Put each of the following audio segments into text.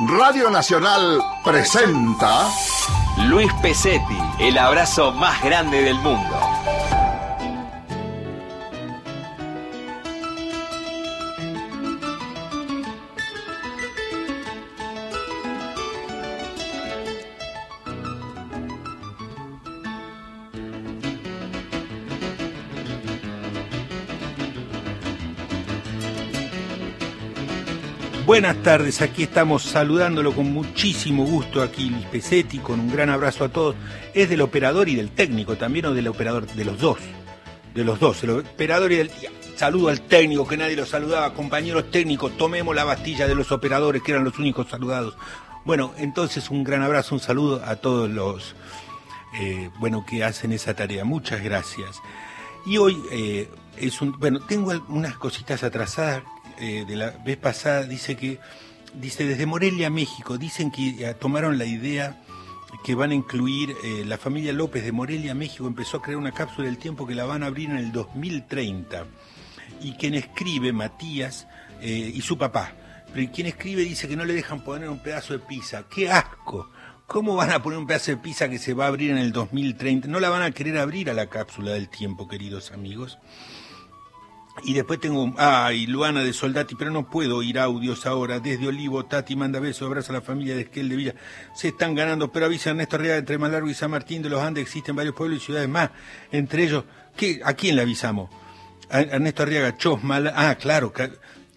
Radio Nacional presenta Luis Pesetti, el abrazo más grande del mundo. Buenas tardes, aquí estamos saludándolo con muchísimo gusto aquí Luis Pesetti, con un gran abrazo a todos. Es del operador y del técnico también, o del operador, de los dos. De los dos, el operador y del... Saludo al técnico, que nadie lo saludaba, compañeros técnicos, tomemos la bastilla de los operadores, que eran los únicos saludados. Bueno, entonces un gran abrazo, un saludo a todos los, eh, bueno, que hacen esa tarea. Muchas gracias. Y hoy eh, es un, bueno, tengo unas cositas atrasadas eh, de la vez pasada dice que, dice desde Morelia, México, dicen que eh, tomaron la idea que van a incluir, eh, la familia López de Morelia, México, empezó a crear una cápsula del tiempo que la van a abrir en el 2030. Y quien escribe, Matías, y su papá, pero quien escribe dice que no le dejan poner un pedazo de pizza. ¡Qué asco! ¿Cómo van a poner un pedazo de pizza que se va a abrir en el 2030? No la van a querer abrir a la cápsula del tiempo, queridos amigos. Y después tengo, ay, Luana de Soldati, pero no puedo oír audios ahora. Desde Olivo, Tati manda besos, abraza a la familia de Esquel de Villa. Se están ganando, pero avisa Ernesto Arriaga, entre Malargo y San Martín de los Andes existen varios pueblos y ciudades más. Entre ellos, ¿qué, ¿a quién le avisamos? A Ernesto Arriaga, Chosmal, ah, claro,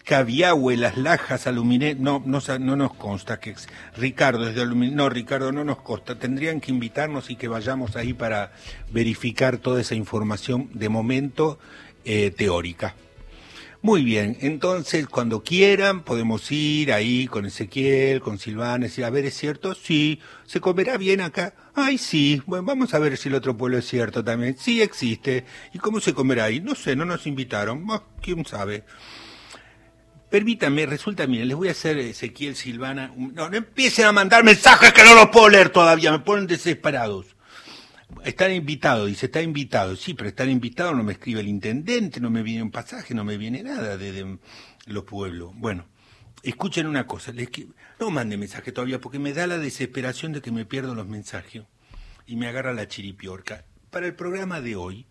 Caviahue, Las Lajas, Aluminé, no, no, no nos consta que Ricardo desde Aluminé, no, Ricardo, no nos consta. Tendrían que invitarnos y que vayamos ahí para verificar toda esa información de momento eh, teórica. Muy bien, entonces cuando quieran podemos ir ahí con Ezequiel, con Silvana, decir, a ver, ¿es cierto? Sí, ¿se comerá bien acá? Ay, sí, bueno, vamos a ver si el otro pueblo es cierto también. Sí existe. ¿Y cómo se comerá ahí? No sé, no nos invitaron. ¿Quién sabe? Permítanme, resulta, miren, les voy a hacer Ezequiel, Silvana. No, no empiecen a mandar mensajes que no los puedo leer todavía, me ponen desesperados. Están invitados, dice, está invitado. Sí, pero estar invitado no me escribe el intendente, no me viene un pasaje, no me viene nada de, los pueblos. Bueno, escuchen una cosa, les, no mande mensaje todavía porque me da la desesperación de que me pierdo los mensajes y me agarra la chiripiorca. Para el programa de hoy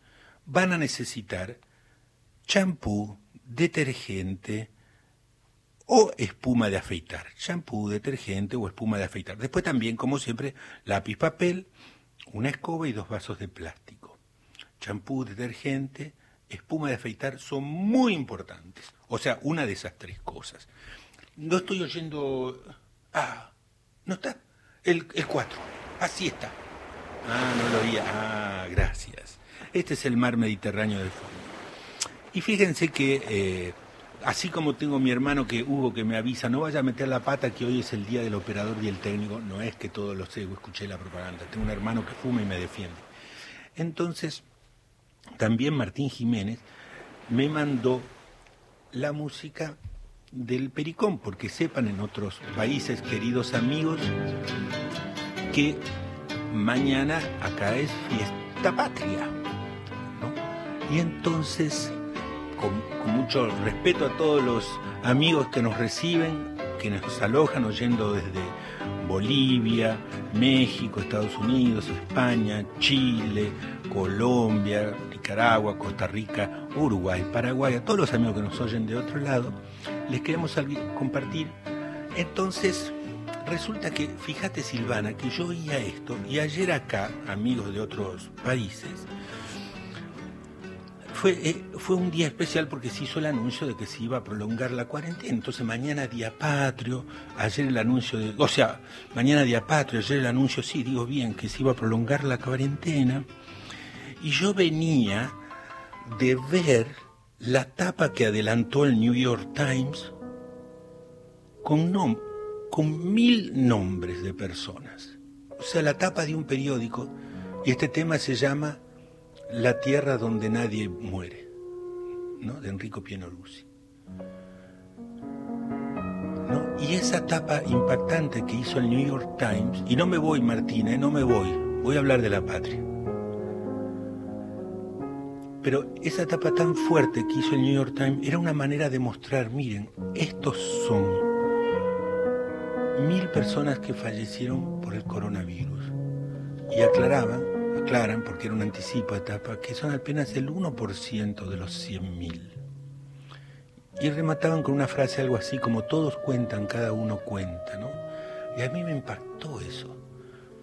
van a necesitar champú, detergente o espuma de afeitar. Champú, detergente o espuma de afeitar. Después también, como siempre, lápiz, papel, una escoba y dos vasos de plástico. Champú, detergente, espuma de afeitar son muy importantes. O sea, una de esas tres cosas. No estoy oyendo... Ah, ¿no está? El, el 4. Así está. Ah, no lo oía. Ah, gracias. Este es el mar Mediterráneo de fondo. Y fíjense que, eh, así como tengo mi hermano que Hugo que me avisa, no vaya a meter la pata que hoy es el día del operador y el técnico, no es que todos lo sé, escuché la propaganda, tengo un hermano que fuma y me defiende. Entonces, también Martín Jiménez me mandó la música del Pericón, porque sepan en otros países, queridos amigos, que mañana acá es fiesta patria. Y entonces, con, con, mucho respeto a todos los amigos que nos reciben, que nos alojan oyendo desde Bolivia, México, Estados Unidos, España, Chile, Colombia, Nicaragua, Costa Rica, Uruguay, Paraguay, a todos los amigos que nos oyen de otro lado, les queremos compartir. Entonces, resulta que, fíjate Silvana, que yo oía esto y ayer acá, amigos de otros países, fue, eh, fue un día especial porque se hizo el anuncio de que se iba a prolongar la cuarentena. Entonces mañana día patrio, ayer el anuncio de, o sea, mañana día patrio, ayer el anuncio, sí, digo bien, que se iba a prolongar la cuarentena. Y yo venía de ver la tapa que adelantó el New York Times con, con mil nombres de personas. O sea, la tapa de un periódico, y este tema se llama La tierra donde nadie muere, ¿no? de Enrico Pienoluzzi. ¿No? Y esa tapa impactante que hizo el New York Times, y no me voy, Martina, ¿eh? no me voy, voy a hablar de la patria. Pero esa etapa tan fuerte que hizo el New York Times era una manera de mostrar, miren, estos son mil personas que fallecieron por el coronavirus. Y aclaraban, porque era un anticipo de etapa, que son apenas el 1% de los 100.000. Y remataban con una frase algo así como todos cuentan, cada uno cuenta, ¿no? Y a mí me impactó eso.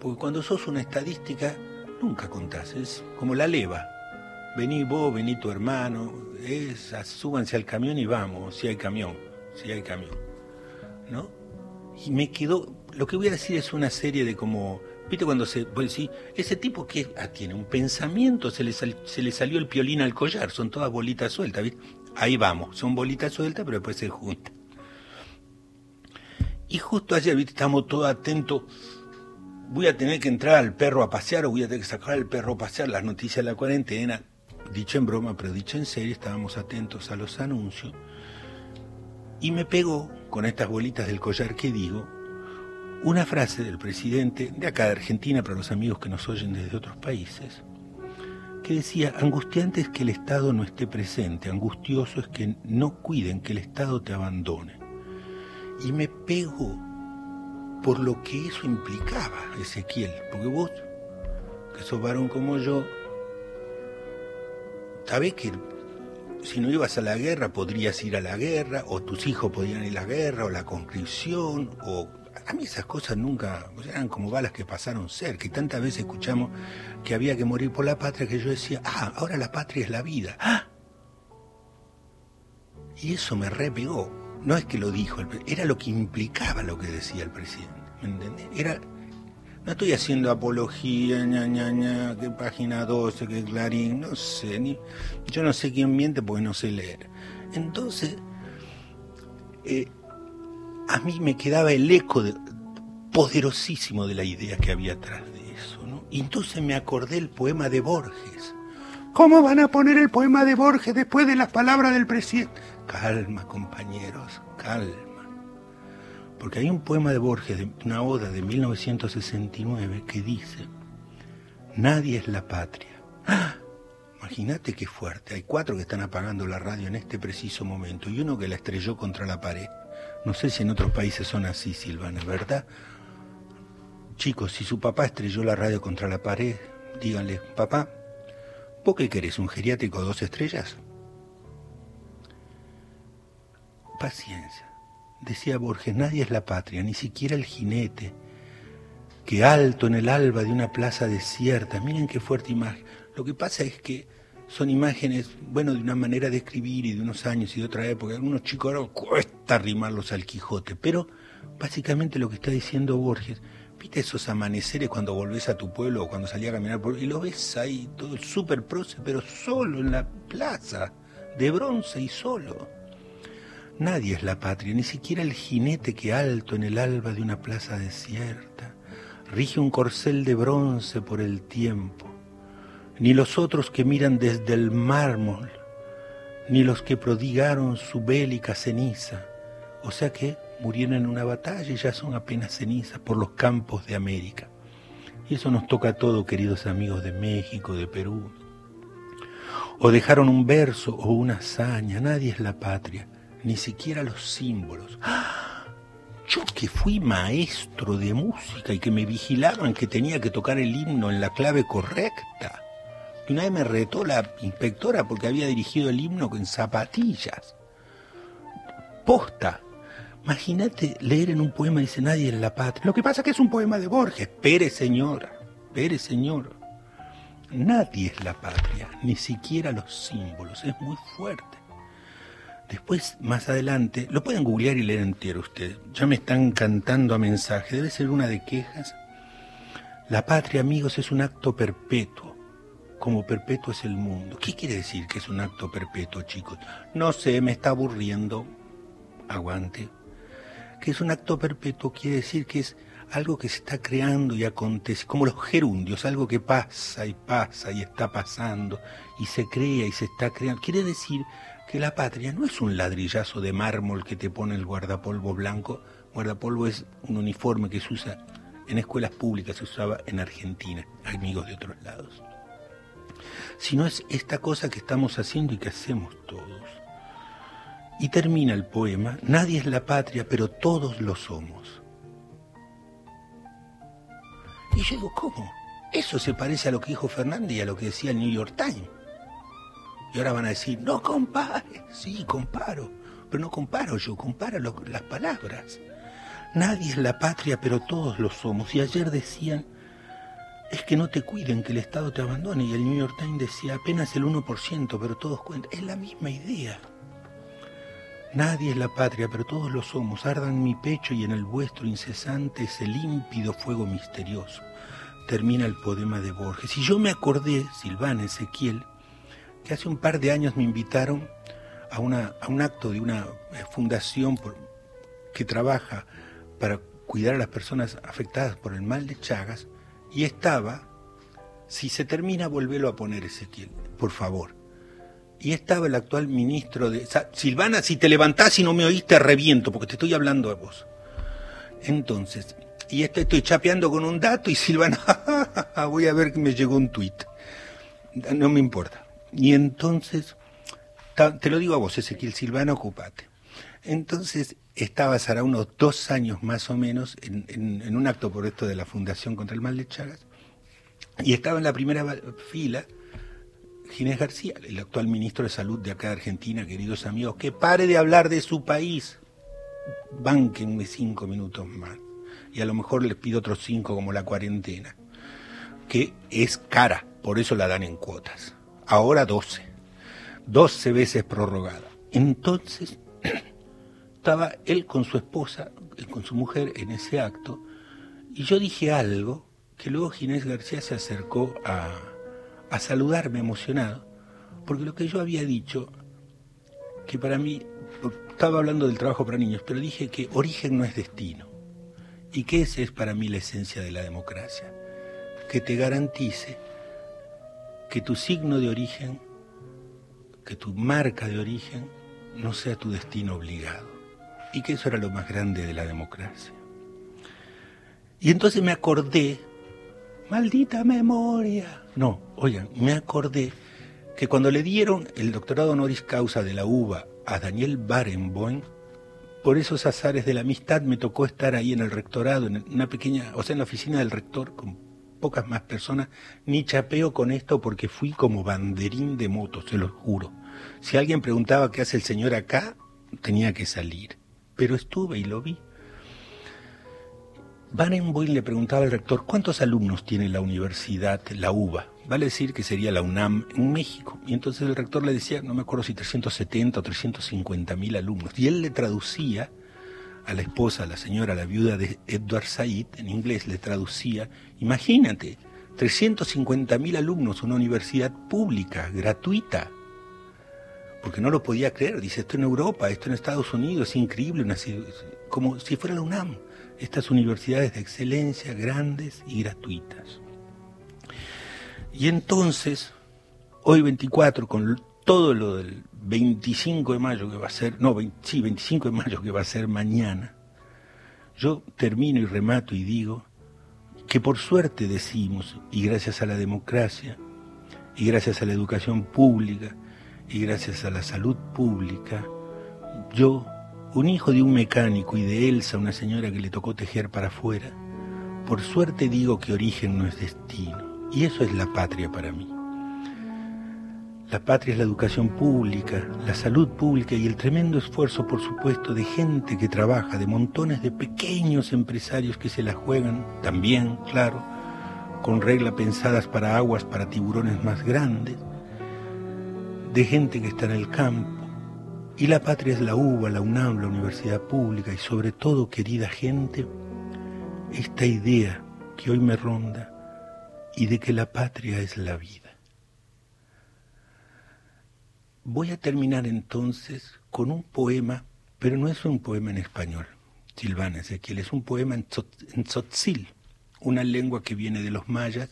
Porque cuando sos una estadística, nunca contás, es como la leva. Vení vos, vení tu hermano, es, súbanse al camión y vamos, si hay camión, si hay camión. ¿No? Y me quedó, lo que voy a decir es una serie de como, viste cuando se, ese tipo que ah, tiene un pensamiento, se le, se le salió el piolín al collar, son todas bolitas sueltas, ¿viste? Ahí vamos, son bolitas sueltas, pero después se juntan. Y justo ayer, viste, estamos todos atentos voy a tener que entrar al perro a pasear o voy a tener que sacar al perro a pasear, las noticias de la cuarentena, dicho en broma, pero dicho en serio, estábamos atentos a los anuncios. Y me pegó, con estas bolitas del collar que digo, una frase del presidente de acá de Argentina, para los amigos que nos oyen desde otros países, que decía, angustiante es que el Estado no esté presente, angustioso es que no cuiden, que el Estado te abandone. Y me pegó por lo que eso implicaba, Ezequiel, porque vos, que sos varón como yo, sabés que si no ibas a la guerra podrías ir a la guerra, o tus hijos podían ir a la guerra, o la conscripción, o a mí esas cosas nunca, eran como balas que pasaron cerca, y tantas veces escuchamos que había que morir por la patria que yo decía, ah, ahora la patria es la vida. ¡Ah! Y eso me repegó no es que lo dijo, era lo que implicaba lo que decía el presidente. ¿Me entendés? Era, no estoy haciendo apología, ña, ña, ña, que página 12, que Clarín, no sé, ni, yo no sé quién miente porque no sé leer. Entonces, eh, a mí me quedaba el eco poderosísimo de la idea que había atrás de eso, ¿no? Y entonces me acordé el poema de Borges. ¿Cómo van a poner el poema de Borges después de las palabras del presidente? Calma, compañeros, calma. Porque hay un poema de Borges, de una oda de 1969, que dice, nadie es la patria. ¡Ah! Imagínate qué fuerte. Hay cuatro que están apagando la radio en este preciso momento y uno que la estrelló contra la pared. No sé si en otros países son así, Silvana, ¿verdad? Chicos, si su papá estrelló la radio contra la pared, díganle, papá, ¿vos qué querés? ¿Un geriátrico dos estrellas? paciencia. Decía Borges, nadie es la patria, ni siquiera el jinete, que alto en el alba de una plaza desierta, miren qué fuerte imagen. Lo que pasa es que son imágenes, bueno, de una manera de escribir y de unos años y de otra época. Algunos chicos ahora cuesta arrimarlos al Quijote, pero básicamente lo que está diciendo Borges, viste esos amaneceres cuando volvés a tu pueblo o cuando salías a caminar por y lo ves ahí todo súper proce, pero solo en la plaza, de bronce y solo. Nadie es la patria, ni siquiera el jinete que alto en el alba de una plaza desierta rige un corcel de bronce por el tiempo, ni los otros que miran desde el mármol, ni los que prodigaron su bélica ceniza, o sea que murieron en una batalla y ya son apenas cenizas por los campos de América. Y eso nos toca a todos, queridos amigos de México, de Perú. O dejaron un verso o una hazaña, nadie es la patria ni siquiera los símbolos. Yo que fui maestro de música y que me vigilaban que tenía que tocar el himno en la clave correcta. Y una vez me retó la inspectora porque había dirigido el himno con zapatillas. Posta. Imagínate leer en un poema, dice nadie en la patria. Lo que pasa es que es un poema de Borges. Espere, señora. Espere, señor. Nadie es la patria, ni siquiera los símbolos. Es muy fuerte. Después, más adelante, lo pueden googlear y leer entero ustedes. Ya me están cantando a mensaje, debe ser una de quejas. La patria, amigos, es un acto perpetuo, como perpetuo es el mundo. ¿Qué quiere decir que es un acto perpetuo, chicos? No sé, me está aburriendo. Aguante. Que es un acto perpetuo quiere decir que es algo que se está creando y acontece, como los gerundios, algo que pasa y pasa y está pasando y se crea y se está creando. Quiere decir que la patria no es un ladrillazo de mármol que te pone el guardapolvo blanco. Guardapolvo es un uniforme que se usa en escuelas públicas, se usaba en Argentina, amigos de otros lados. Sino es esta cosa que estamos haciendo y que hacemos todos. Y termina el poema, nadie es la patria, pero todos lo somos. Y yo digo, ¿cómo? Eso se parece a lo que dijo Fernández y a lo que decía el New York Times. Y ahora van a decir, no compare. Sí, comparo. Pero no comparo yo, comparo las palabras. Nadie es la patria, pero todos lo somos. Y ayer decían, es que no te cuiden, que el Estado te abandone. Y el New York Times decía, apenas el 1%, pero todos cuentan. Es la misma idea. Nadie es la patria, pero todos lo somos. Ardan en mi pecho y en el vuestro incesante ese límpido fuego misterioso. Termina el poema de Borges. Y yo me acordé, Silvana Ezequiel, que hace un par de años me invitaron a, una, a un acto de una eh, fundación que trabaja para cuidar a las personas afectadas por el mal de Chagas, y estaba, si se termina, volvelo a poner Ezequiel, por favor y estaba el actual ministro de... Silvana, si te levantás y no me oíste, reviento, porque te estoy hablando a vos. Entonces, y este, estoy chapeando con un dato y Silvana, voy a ver que me llegó un tuit. No me importa. Y entonces, te lo digo a vos, Ezequiel Silvana, ocupate. Entonces, estaba hará unos dos años más o menos en, en un acto por esto de la Fundación contra el Mal de Chagas, y estaba en la primera fila Ginés García, el actual ministro de Salud de acá de Argentina, queridos amigos, que pare de hablar de su país. Bánquenme cinco minutos más. Y a lo mejor les pido otros cinco como la cuarentena, que es cara, por eso la dan en cuotas. Ahora doce. Doce veces prorrogada. Entonces, estaba él con su esposa, con su mujer en ese acto, y yo dije algo que luego Ginés García se acercó a, a saludarme emocionado, porque lo que yo había dicho, que para mí, estaba hablando del trabajo para niños, pero dije que origen no es destino, y que esa es para mí la esencia de la democracia, que te garantice que tu signo de origen, que tu marca de origen, no sea tu destino obligado, y que eso era lo más grande de la democracia. Y entonces me acordé, maldita memoria, no, oigan, me acordé que cuando le dieron el doctorado honoris causa de la UBA a Daniel Barenboim, por esos azares de la amistad me tocó estar ahí en el rectorado, en una pequeña, o sea, en la oficina del rector, con pocas más personas, ni chapeo con esto porque fui como banderín de moto, se lo juro. Si alguien preguntaba qué hace el señor acá, tenía que salir. Pero estuve y lo vi. Barenboim le preguntaba al rector cuántos alumnos tiene la universidad, la UBA. Vale decir que sería la UNAM en México. Y entonces el rector le decía, no me acuerdo si 370 o 350 mil alumnos. Y él le traducía a la esposa, a la señora, a la viuda de Edward Said, en inglés le traducía, imagínate, 350 mil alumnos, una universidad pública, gratuita. Porque no lo podía creer, dice, esto en Europa, esto en Estados Unidos, es increíble, como si fuera la UNAM. Estas universidades de excelencia grandes y gratuitas. Y entonces, hoy 24, con todo lo del 25 de mayo que va a ser, no, sí, 25 de mayo que va a ser mañana, yo termino y remato y digo que por suerte decimos, y gracias a la democracia, y gracias a la educación pública, y gracias a la salud pública, yo un hijo de un mecánico y de Elsa, una señora que le tocó tejer para afuera, por suerte digo que origen no es destino, y eso es la patria para mí. La patria es la educación pública, la salud pública y el tremendo esfuerzo, por supuesto, de gente que trabaja, de montones de pequeños empresarios que se la juegan, también, claro, con reglas pensadas para aguas, para tiburones más grandes, de gente que está en el campo, y la patria es la UBA, la UNAM, la universidad pública y sobre todo, querida gente, esta idea que hoy me ronda y de que la patria es la vida. Voy a terminar entonces con un poema, pero no es un poema en español, Silvana Ezequiel, es un poema en, tzotzil, una lengua que viene de los mayas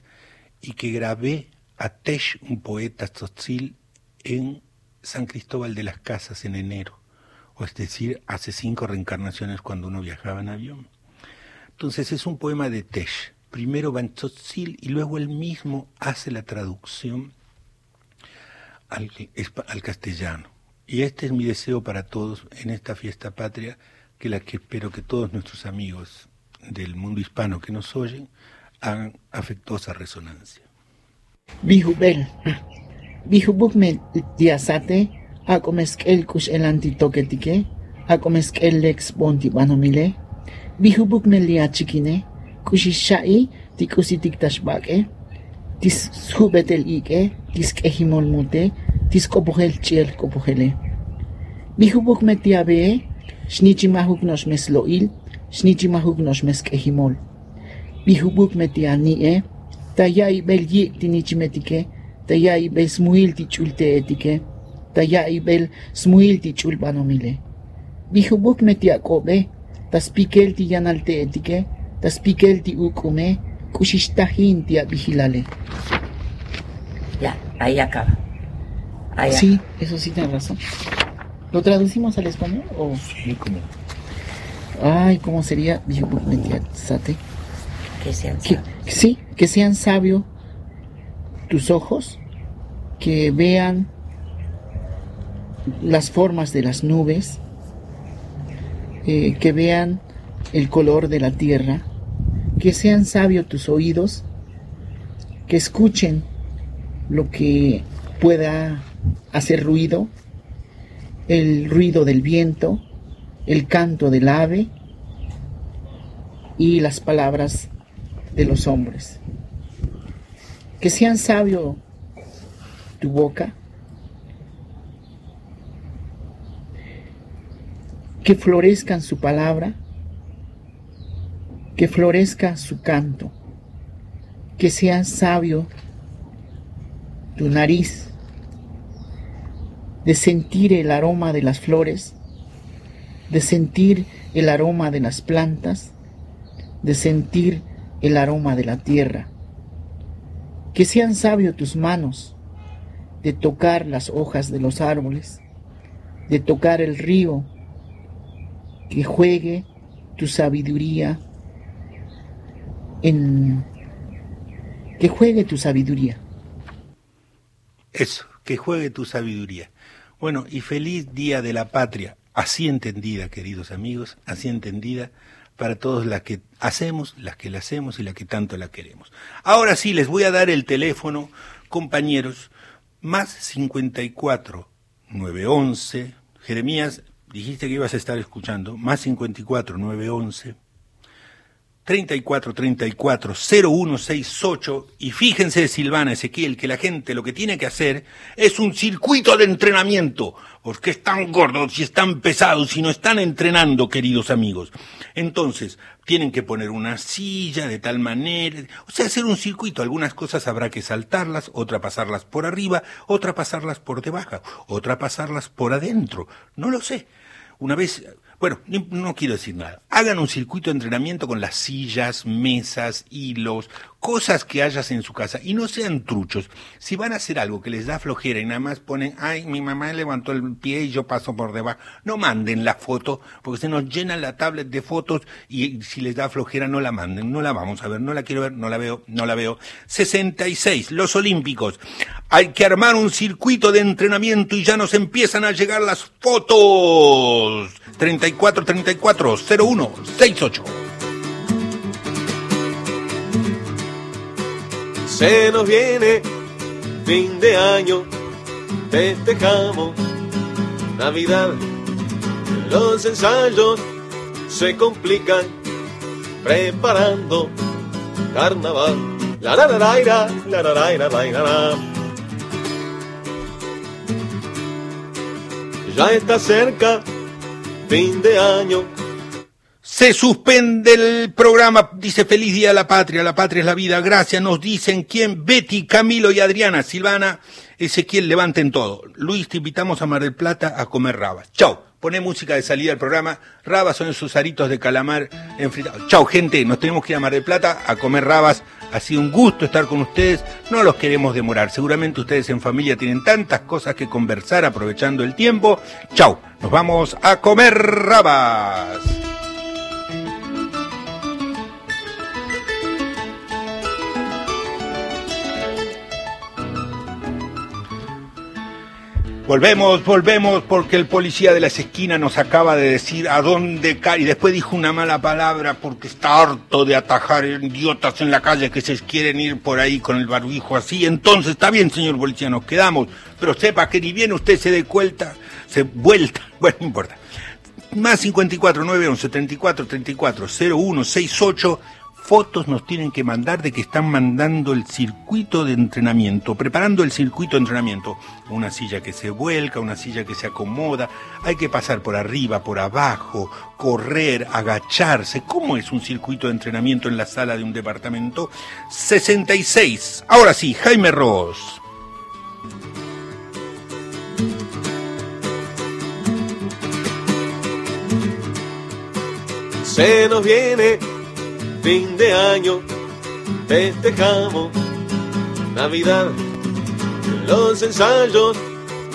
y que grabé a Tesh, un poeta tzotzil, en San Cristóbal de las Casas en enero, o es decir, hace cinco reencarnaciones cuando uno viajaba en avión. Entonces es un poema de Tesh. Primero va en Tzotzil y luego él mismo hace la traducción al, al castellano. Y este es mi deseo para todos en esta fiesta patria, que la que espero que todos nuestros amigos del mundo hispano que nos oyen hagan afectuosa resonancia. Bihubel. Bijubukme tiasate, acomesquel cush el antitoquetique, acomesquel lex bontibanomile, bijubukme liachiquine, cushishai, ticusitictashbaque, tis subetel ike, tis quejimolmute, tis copogel chiel copogele. Bijubukme tiabee, xnichimahuknos mesloil, xnichimahuknos mesquejimol. Bijubukme tianie, tayai belyi tinichimetike, Taya ibel smuilti chulte etike, taya ibel smuilti chulpanomile. Bijubuk meti akobe, tas pikelti yanalte etike, tas pikelti ukume, kushishtajinti vigilale. Ya, ahí acaba. Ahí sí, acaba. eso sí tienes razón. ¿Lo traducimos al español o...? Sí, como... Ay, ¿cómo sería? Bijubuk meti sate. Que sean sabios. Que, sí, que sean sabios tus ojos que vean las formas de las nubes, eh, que vean el color de la tierra, que sean sabios tus oídos, que escuchen lo que pueda hacer ruido, el ruido del viento, el canto del ave y las palabras de los hombres. Que sean sabio tu boca, que florezcan su palabra, que florezca su canto, que sea sabio tu nariz, de sentir el aroma de las flores, de sentir el aroma de las plantas, de sentir el aroma de la tierra. Que sean sabios tus manos de tocar las hojas de los árboles, de tocar el río, que juegue tu sabiduría en que juegue tu sabiduría. Eso, que juegue tu sabiduría. Bueno, y feliz Día de la Patria, así entendida, queridos amigos, así entendida para todos las que hacemos, las que la hacemos y las que tanto la queremos. Ahora sí, les voy a dar el teléfono, compañeros, más 54 911, Jeremías, dijiste que ibas a estar escuchando, más 54 911 34 34 0168 y fíjense Silvana Ezequiel que la gente lo que tiene que hacer es un circuito de entrenamiento porque están gordos y están pesados y no están entrenando queridos amigos. Entonces tienen que poner una silla de tal manera o sea hacer un circuito algunas cosas habrá que saltarlas otra pasarlas por arriba otra pasarlas por debajo otra pasarlas por adentro no lo sé una vez bueno, no quiero decir nada. Hagan un circuito de entrenamiento con las sillas, mesas, hilos, cosas que hayas en su casa y no sean truchos. Si van a hacer algo que les da flojera y nada más ponen, ay, mi mamá levantó el pie y yo paso por debajo, no manden la foto porque se nos llena la tablet de fotos y si les da flojera no la manden, no la vamos a ver, no la quiero ver, no la veo, no la veo. 66, los Olímpicos. Hay que armar un circuito de entrenamiento y ya nos empiezan a llegar las fotos. 34 34 01 68. Se nos viene fin de año, festejamos Navidad. Los ensayos se complican preparando carnaval. La la la la la la la la la. Ya está cerca fin de año. Se suspende el programa, dice feliz día a la patria, la patria es la vida, gracias, nos dicen quién, Betty, Camilo y Adriana, Silvana, Ezequiel, levanten todo. Luis, te invitamos a Mar del Plata a comer rabas. Chau, poné música de salida al programa, rabas son esos aritos de calamar enfritados. Chau, gente, nos tenemos que ir a Mar del Plata a comer rabas, ha sido un gusto estar con ustedes, no los queremos demorar, seguramente ustedes en familia tienen tantas cosas que conversar aprovechando el tiempo. Chau, nos vamos a comer rabas. Volvemos, volvemos, porque el policía de las esquinas nos acaba de decir a dónde cae. Y después dijo una mala palabra porque está harto de atajar idiotas en la calle que se quieren ir por ahí con el barbijo así. Entonces, está bien, señor policía, nos quedamos. Pero sepa que ni bien usted se dé cuenta, se vuelta. Bueno, no importa. Más 54 911 34 34 01 68 fotos nos tienen que mandar de que están mandando el circuito de entrenamiento, preparando el circuito de entrenamiento. Una silla que se vuelca, una silla que se acomoda, hay que pasar por arriba, por abajo, correr, agacharse. ¿Cómo es un circuito de entrenamiento en la sala de un departamento? 66. Ahora sí, Jaime Ross. Se nos viene fin de año, festejamos Navidad. Los ensayos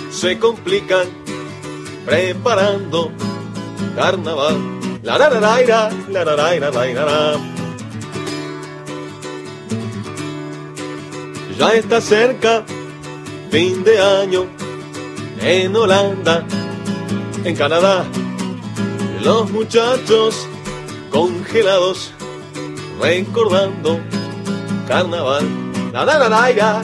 se complican preparando carnaval. La la la la la la la la la. Ya está cerca fin de año en Holanda, en Canadá. Los muchachos congelados recordando carnaval. La, la, la,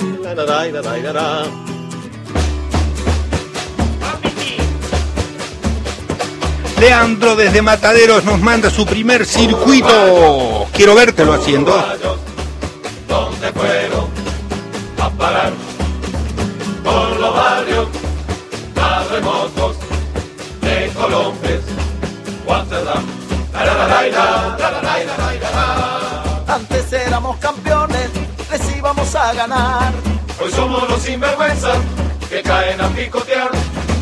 Leandro desde Mataderos nos manda su primer circuito. Quiero vértelo haciendo. ¿Dónde fueron a parar? Por los barrios terremotos de Colombes, Guantánamo, la éramos campeones, les íbamos a ganar. Hoy somos los sinvergüenzas que caen a picotear.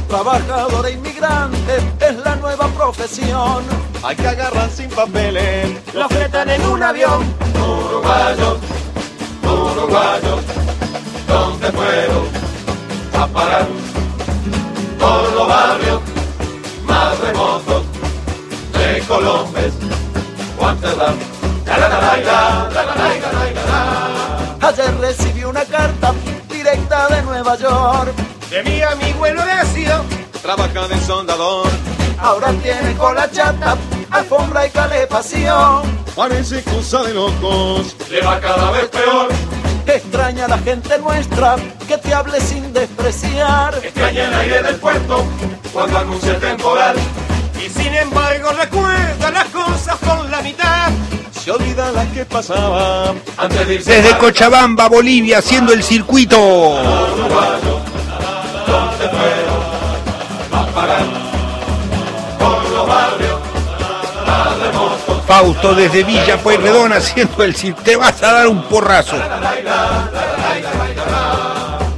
Trabajador e inmigrante es la nueva profesión. Hay que agarrar sin papeles. Lo fletan en un avión. Uruguayos, uruguayos, ¿dónde fueron a parar? Por los barrios más remotos de Colombes, Amsterdam. Ayer recibí una carta directa de Nueva York. De mi amigo el Horacio, trabaja de soldador. Ahora tiene cola chata, alfombra y calefacción. Parece cosa de locos, le va cada vez peor. Extraña a la gente nuestra que te hable sin despreciar. Extraña el aire del puerto cuando anuncia temporal. Y sin embargo recuerda las cosas por la mitad. Se olvida las que pasaban. Antes de irse Desde Cochabamba, Bolivia, haciendo el circuito. Fausto desde Villa Pueyrredón haciendo el circuito. Te vas a dar un porrazo.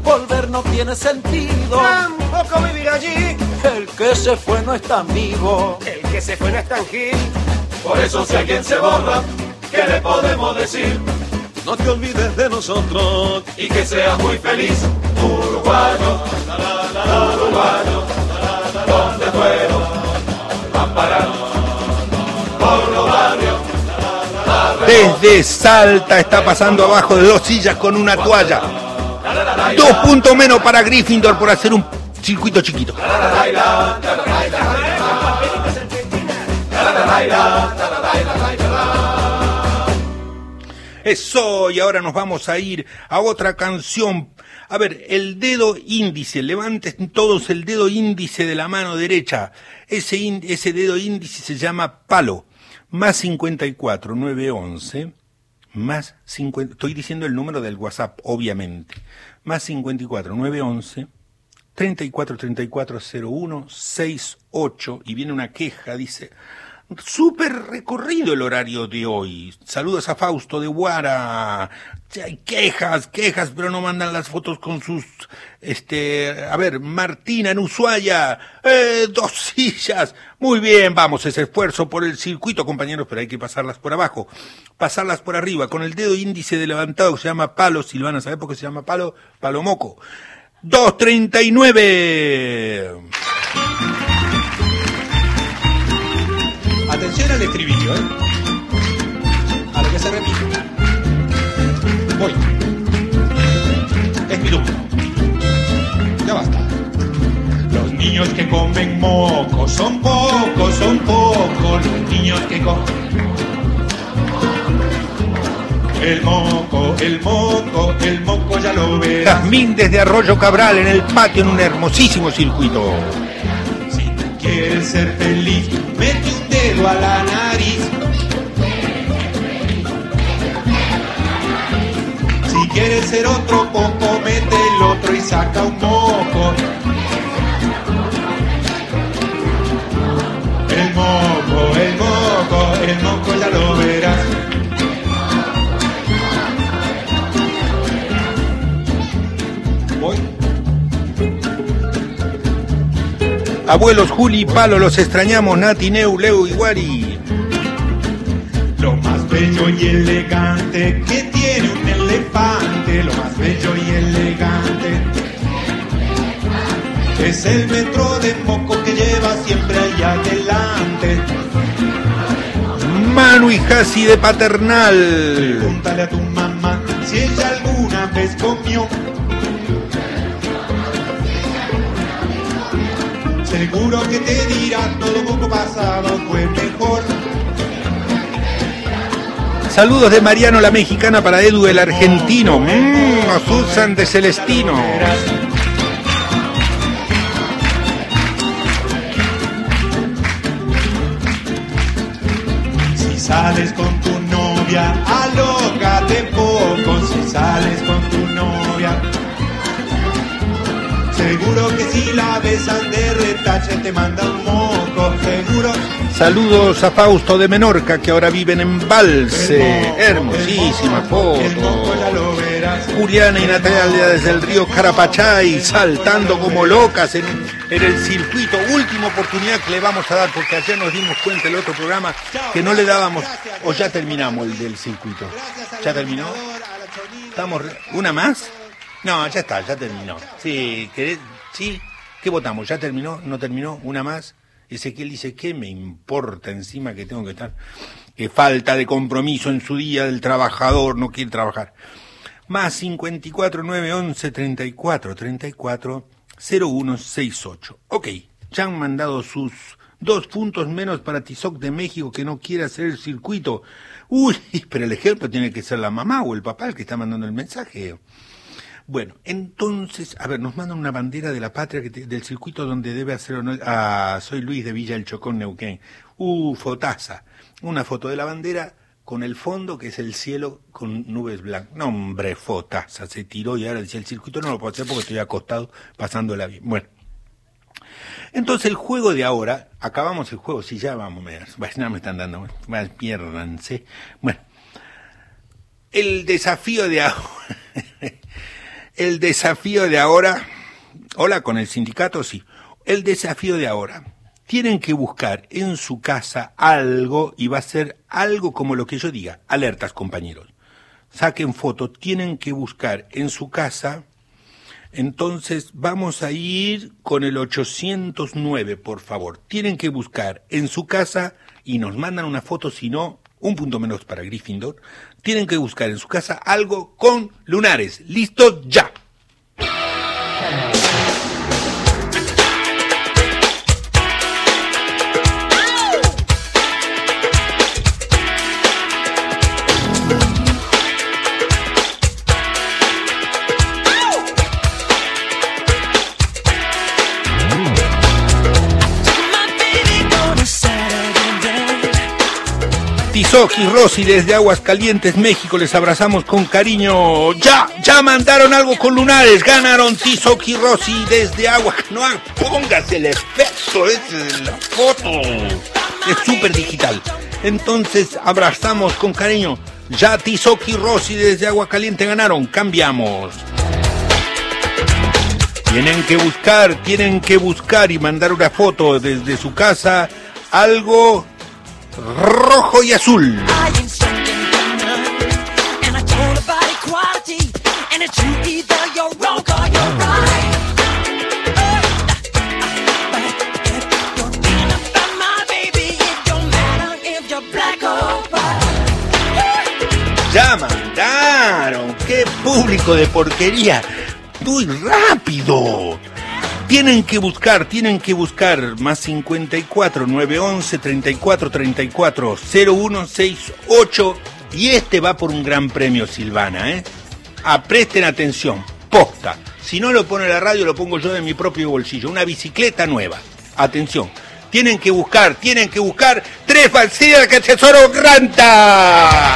Volver no tiene sentido. Tampoco vivir allí. El que se fue no es tan vivo. El que se fue no es tan gil. Por eso si alguien se borra, ¿qué le podemos decir? No te olvides de nosotros. Y que sea muy feliz. Uruguayo, uruguayo, ¿dónde fueron a parar? Por los barrios Desde Salta está pasando abajo de dos sillas con una toalla. Dos puntos menos para Gryffindor por hacer un circuito chiquito. Eso, y ahora nos vamos a ir a otra canción. A ver, el dedo índice, levanten todos el dedo índice de la mano derecha. Ese, ín- ese dedo índice se llama palo. Más 54, 911, más 50, estoy diciendo el número del WhatsApp, obviamente. Más 54, 911, 34 34 01 68 y viene una queja, dice, súper recorrido el horario de hoy. Saludos a Fausto de Guara. Hay quejas, quejas, pero no mandan las fotos con sus, este, a ver, Martina en Ushuaia, eh, dos sillas. Muy bien, vamos, ese esfuerzo por el circuito, compañeros, pero hay que pasarlas por abajo. Pasarlas por arriba, con el dedo índice de levantado que se llama palo, Silvana, ¿sabe por qué se llama palo? Palo moco. 239. Atención al estribillo, ¿eh? A lo que se repite. Voy. Es. Ya basta. niños que comen moco son pocos, son pocos los niños que comen. El moco, el moco, el moco ya lo verás. Jazmín desde Arroyo Cabral en el patio en un hermosísimo circuito. Si tú quieres ser feliz, mete un dedo a la nariz. Si quieres ser otro poco, mete el otro y saca un moco. El moco, el moco, el moco ya lo verás. Abuelos Juli y Palo, los extrañamos, Nati, Neu, Leo y Guari. Lo más bello y elegante que tiene un elefante, lo más bello y elegante. Es el metro de moco que lleva siempre allá adelante. Manu y Jasi de Paternal. Pregúntale a tu mamá si ella alguna vez comió. Seguro que te dirá todo poco pasado fue mejor. Saludos de Mariano la mexicana para Edu el argentino. Mm, a Susan de Celestino. Si sales con tu novia, alócate poco. Si sales con tu seguro que si la besan de retache te manda un moco. Seguro. Saludos a Fausto de Menorca que ahora viven en Valse. Hermosísima foto. Juliana y Natalia desde el río Carapachay saltando como locas en, en el circuito. Última oportunidad que le vamos a dar porque ayer nos dimos cuenta el otro programa que no le dábamos. O ya terminamos el del circuito. ¿Ya terminó? ¿Estamos re- ¿Una más? No, ya está, ya terminó. Sí, ¿querés? ¿Sí? ¿Qué votamos? ¿Ya terminó? ¿No terminó? ¿Una más? Ezequiel dice, ¿qué me importa encima que tengo que estar? Que falta de compromiso en su día del trabajador, no quiere trabajar. Más 54 9 11 34 34 0168. Ok, ya han mandado sus dos puntos menos para Tizoc de México que no quiere hacer el circuito. Uy, pero el ejemplo tiene que ser la mamá o el papá el que está mandando el mensaje. Bueno, entonces, a ver, nos mandan una bandera de la patria del circuito donde debe hacer honor a Soy Luis de Villa El Chocón, Neuquén. Uh, fotaza. Una foto de la bandera con el fondo que es el cielo con nubes blancas. No, hombre, fotaza. Se tiró y ahora decía el circuito no lo puedo hacer porque estoy acostado pasándola bien. Bueno. Entonces el juego de ahora, acabamos el juego, si ya vamos, me, bueno, me están dando, piérdanse. Bueno, el desafío de ahora, el desafío de ahora, hola con el sindicato, sí, el desafío de ahora, tienen que buscar en su casa algo y va a ser algo como lo que yo diga, alertas compañeros, saquen foto, tienen que buscar en su casa. Entonces vamos a ir con el 809, por favor. Tienen que buscar en su casa y nos mandan una foto, si no, un punto menos para Gryffindor. Tienen que buscar en su casa algo con lunares. ¡Listo ya! Y Rosy desde Aguascalientes, México, les abrazamos con cariño. Ya, ya mandaron algo con lunares, ganaron Tizoc y Rosy desde Agua. No, póngase el efecto ese de la foto. Es súper digital. Entonces, abrazamos con cariño. Ya Tizoc y Rosy desde Agua Caliente ganaron, cambiamos. Tienen que buscar, tienen que buscar y mandar una foto desde su casa, algo rojo y azul. Ya mandaron, qué público de porquería. Muy rápido. Tienen que buscar, tienen que buscar más 54 911 34 34 0168 y este va por un gran premio Silvana, ¿eh? Ah, presten atención, posta. Si no lo pone la radio, lo pongo yo de mi propio bolsillo. Una bicicleta nueva. Atención. Tienen que buscar, tienen que buscar tres falsillas que tesoro granta.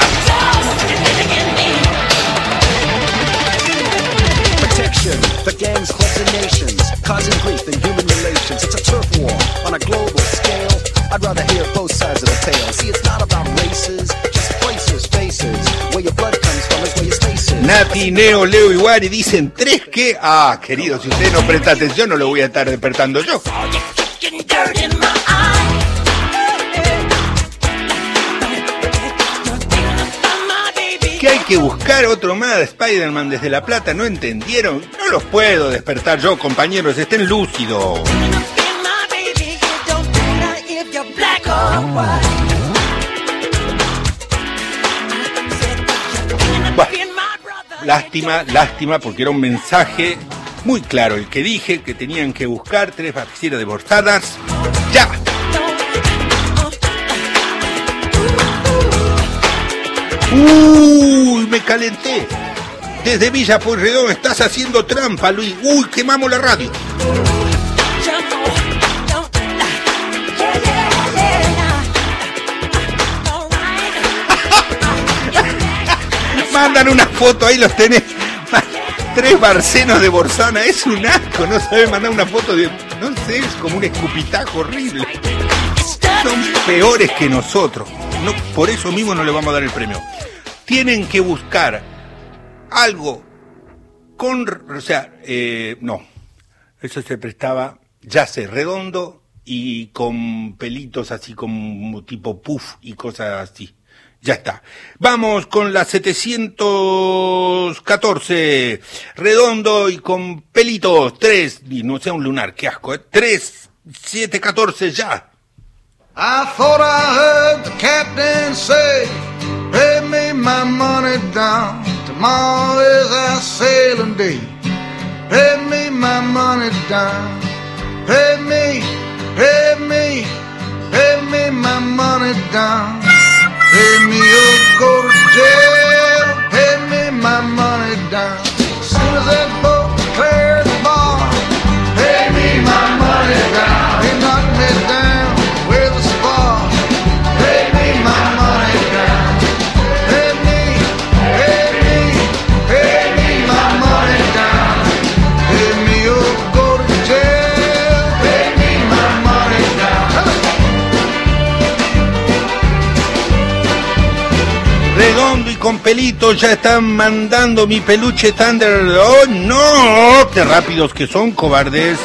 Causing grief in human relations. It's a turf war on a global scale. I'd rather hear both sides of the tale. See, it's not about races, just places, faces. Where your blood comes from is where your space is. Nati, Neo, Leo y Wari dicen tres que... Ah, querido, si usted no presta atención, no lo voy a estar despertando yo. ¿Qué hay que buscar otro más de Spider-Man desde La Plata? ¿No entendieron? No los puedo despertar yo, compañeros, estén lúcidos. Lástima, lástima, porque era un mensaje muy claro el que dije que tenían que buscar tres vacilas de borsadas. ¡Ya! Me calenté. Desde Villa Pueyrredón estás haciendo trampa, Luis. ¡Uy! Quemamos la radio. Mandan una foto, ahí los tenés. Tres barcenos de Borsana, es un asco, no sabe mandar una foto de. No sé, es como un escupitajo horrible. Son peores que nosotros. No, por eso mismo no le vamos a dar el premio. Tienen que buscar algo con. O sea, eh, no. Eso se prestaba, ya sé, redondo y con pelitos así como tipo puff y cosas así. Ya está. Vamos con la 714. Redondo y con pelitos. 3. Y no sea un lunar, qué asco. ¿eh? 3, 7, 14, ya. I thought I heard the captain say, me my money down. Tomorrow is our sailing day. Pay me my money down. Pay me, pay me, pay me my money down. Pay me or go to jail. Pay me my con pelitos ya están mandando mi peluche Thunder. ¡Oh, no! ¡Qué rápidos que son, cobardes!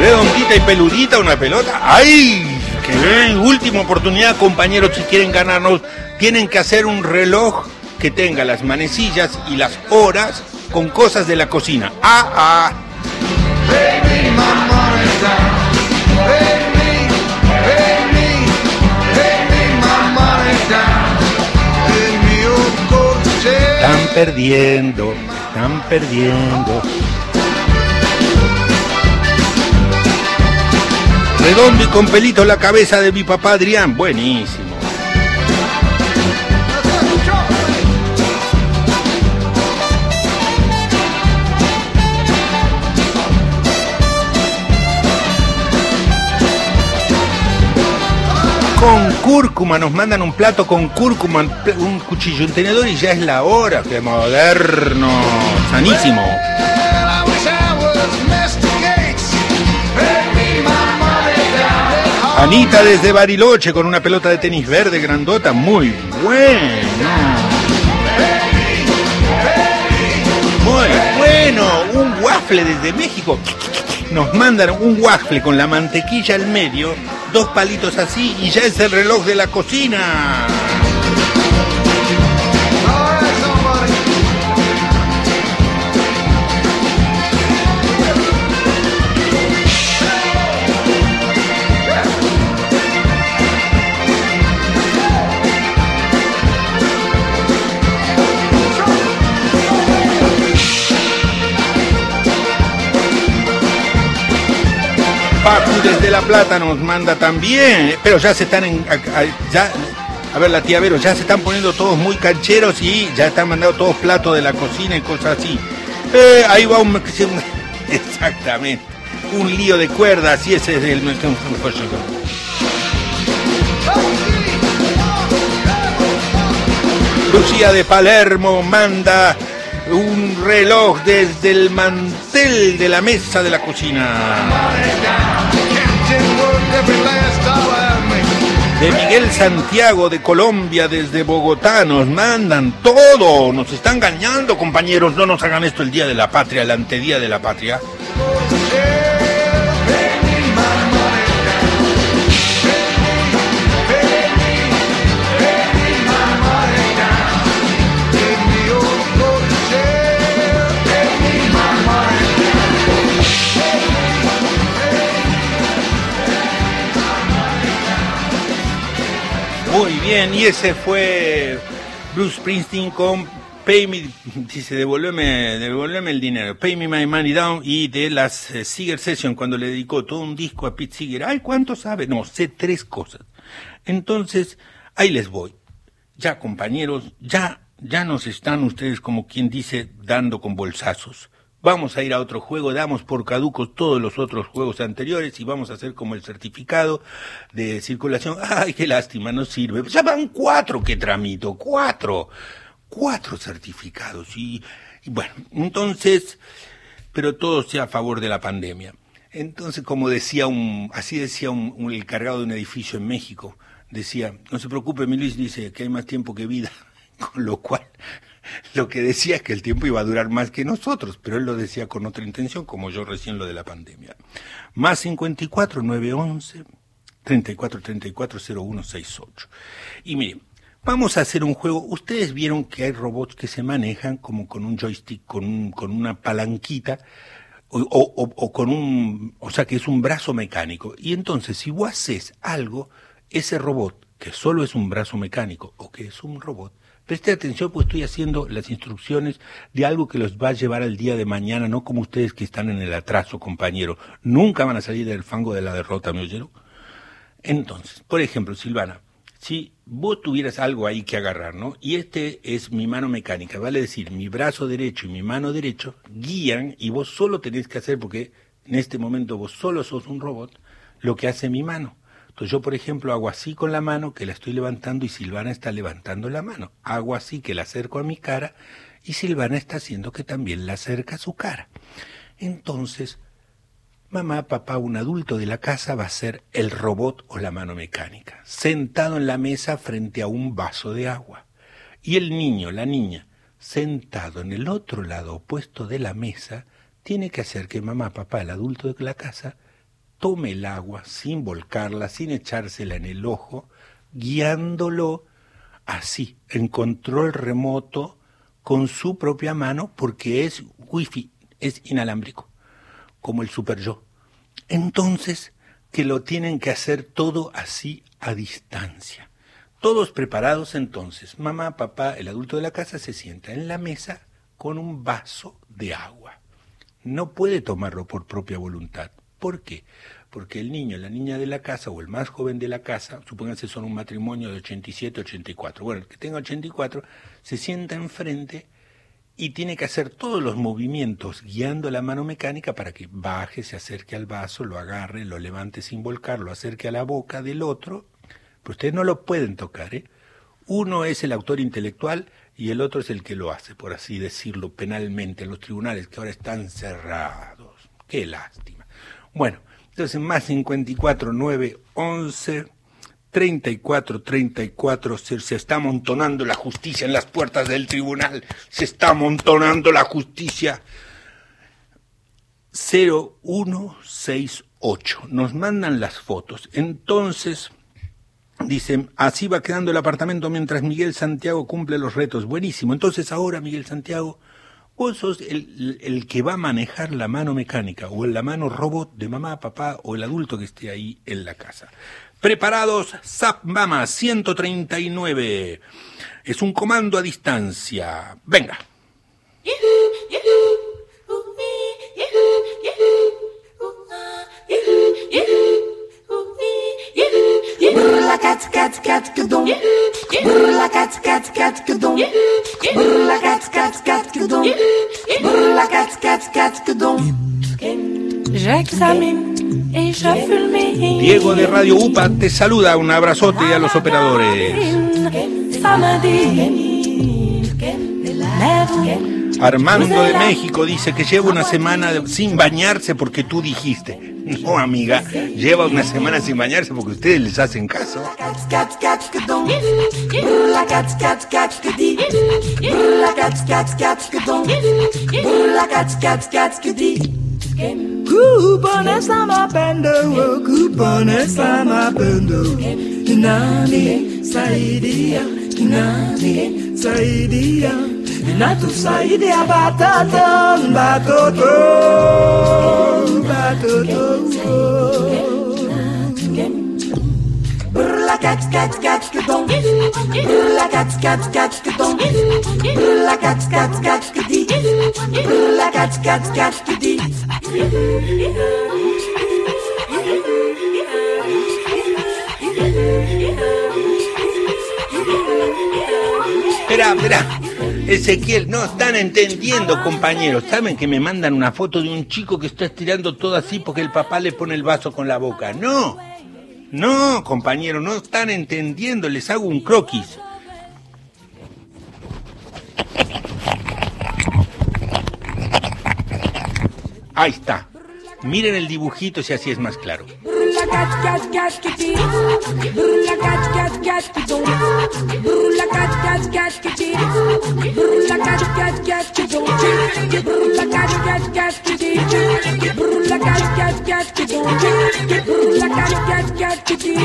Redondita y peludita una pelota. ¡Ay! ¡Qué! Última oportunidad, compañeros, si quieren ganarnos. Tienen que hacer un reloj que tenga las manecillas y las horas con cosas de la cocina. ¡Ah, ah! Perdiendo, están perdiendo. Redondo y con pelito la cabeza de mi papá Adrián. Buenísimo. Con cúrcuma, nos mandan un plato con cúrcuma, un cuchillo, un tenedor y ya es la hora. ¡Qué moderno! Sanísimo. Anita desde Bariloche con una pelota de tenis verde grandota. Muy bueno. Muy bueno. Un waffle desde México. Nos mandan un waffle con la mantequilla al medio, dos palitos así y ya es el reloj de la cocina. Pacu desde La Plata nos manda también, pero ya se están en, a- ya, a ver la tía Vero, ya se están poniendo todos muy cancheros y ya están mandando todos platos de la cocina y cosas así. Eh, ahí va un, exactamente, un lío de cuerdas y ese es el nuestro Lucía de Palermo manda un reloj desde el mantel de la mesa de la cocina. De Miguel Santiago de Colombia desde Bogotá nos mandan todo, nos están engañando compañeros, no nos hagan esto el día de la patria, el antedía de la patria. Muy bien, y ese fue Bruce Springsteen con Pay Me, dice, devolveme, devolveme el dinero, Pay Me My Money Down, y de las eh, Session, cuando le dedicó todo un disco a Pete Seeger. Ay, ¿cuánto sabe? No, sé tres cosas. Entonces, ahí les voy. Ya, compañeros, ya, ya nos están ustedes, como quien dice, dando con bolsazos. Vamos a ir a otro juego, damos por caducos todos los otros juegos anteriores y vamos a hacer como el certificado de circulación. Ay, qué lástima, no sirve. Ya van cuatro que tramito, cuatro, cuatro certificados. Y, bueno, entonces, pero todo sea a favor de la pandemia. Entonces, como decía un, así decía un, un- el cargado de un edificio en México, decía, no se preocupe, mi Luis, dice que hay más tiempo que vida, con lo cual lo que decía es que el tiempo iba a durar más que nosotros, pero él lo decía con otra intención, como yo recién lo de la pandemia. Más 54 911 34 34 0168. Y miren, vamos a hacer un juego. Ustedes vieron que hay robots que se manejan como con un joystick, con, un- con una palanquita, o, o- con un, o sea que es un brazo mecánico. Y entonces, si vos haces algo, ese robot, que solo es un brazo mecánico, o que es un robot, preste atención porque estoy haciendo las instrucciones de algo que los va a llevar al día de mañana, no como ustedes que están en el atraso, compañero. Nunca van a salir del fango de la derrota, ¿me oyeron? Entonces, por ejemplo, Silvana, si vos tuvieras algo ahí que agarrar, ¿no? Y este es mi mano mecánica, vale decir, mi brazo derecho y mi mano derecho guían y vos solo tenés que hacer, porque en este momento vos solo sos un robot, lo que hace mi mano. Entonces yo, por ejemplo, hago así con la mano que la estoy levantando y Silvana está levantando la mano. Hago así que la acerco a mi cara y Silvana está haciendo que también la acerca a su cara. Entonces, Mamá, papá, un adulto de la casa va a ser el robot o la mano mecánica, sentado en la mesa frente a un vaso de agua. Y el niño, la niña, sentado en el otro lado opuesto de la mesa, tiene que hacer que mamá, papá, el adulto de la casa, tome el agua sin volcarla, sin echársela en el ojo, guiándolo así, en control remoto, con su propia mano, porque es wifi, es inalámbrico como el super yo. Entonces, que lo tienen que hacer todo así a distancia. Todos preparados entonces. Mamá, papá, el adulto de la casa se sienta en la mesa con un vaso de agua. No puede tomarlo por propia voluntad. ¿Por qué? Porque el niño, la niña de la casa o el más joven de la casa, supónganse son un matrimonio de 87, 84. Bueno, el que tenga 84 se sienta enfrente y tiene que hacer todos los movimientos guiando la mano mecánica para que baje, se acerque al vaso, lo agarre, lo levante sin volcar, lo acerque a la boca del otro. Pero ustedes no lo pueden tocar, ¿eh? Uno es el autor intelectual y el otro es el que lo hace, por así decirlo, penalmente en los tribunales que ahora están cerrados. Qué lástima. Bueno, entonces más 54, 9, 11, 34, 34, se, se está amontonando la justicia en las puertas del tribunal, se está amontonando la justicia. 0168, nos mandan las fotos. Entonces, dicen, así va quedando el apartamento mientras Miguel Santiago cumple los retos. Buenísimo. Entonces ahora, Miguel Santiago, vos sos el, el que va a manejar la mano mecánica o la mano robot de mamá, papá o el adulto que esté ahí en la casa. Preparados, Zap Mama 139. Es un comando a distancia. Venga. Cat cat cat kadon. Brrla cat cat cat kadon. Brrla cat cat cat kadon. Brrla cat cat cat kadon. J'examine et je fulmine. Diego de Radio UPA te saluda, un abrazote a los operadores. Armando de México dice que lleva una semana sin bañarse porque tú dijiste. No, amiga, lleva una semana sin bañarse porque ustedes les hacen caso. Saidia, saidia. Inatu saidia batata, batoto, batoto. Brrla cat cat cat kadon. Brrla cat cat cat kadon. Brrla cat cat cat kadi. Brrla cat cat cat kadi. Espera, espera. Ezequiel, no están entendiendo, compañeros. ¿Saben que me mandan una foto de un chico que está estirando todo así porque el papá le pone el vaso con la boca? No. No, compañeros, no están entendiendo. Les hago un croquis. Ahí está. Miren el dibujito si así es más claro. Brrla cat cat cat kadi. Brrla cat cat cat kadon. Brrla cat cat cat kadi. Brrla cat cat cat kadon. Brrla cat cat cat kadi. Brrla cat cat cat kadon. Brrla cat cat cat kadi.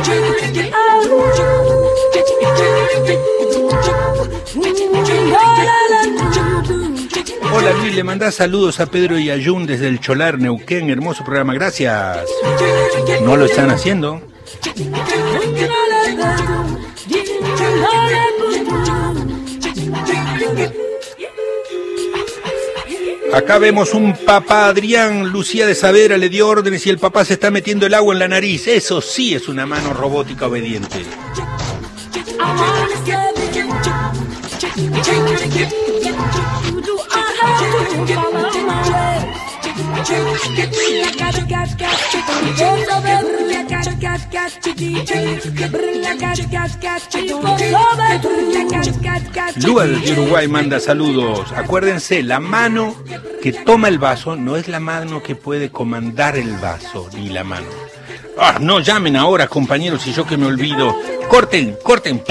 Hola Luis, le mandás saludos a Pedro y Ayun desde el Cholar, Neuquén. Hermoso programa, gracias. No lo están haciendo. Acá vemos un papá Adrián, Lucía de Savera le dio órdenes y el papá se está metiendo el agua en la nariz. Eso sí es una mano robótica obediente. Lua de Uruguay manda saludos. Acuérdense, la mano que toma el vaso no es la mano que puede comandar el vaso, ni la mano. Ah, no llamen ahora, compañeros, y yo que me olvido. Corten, corten.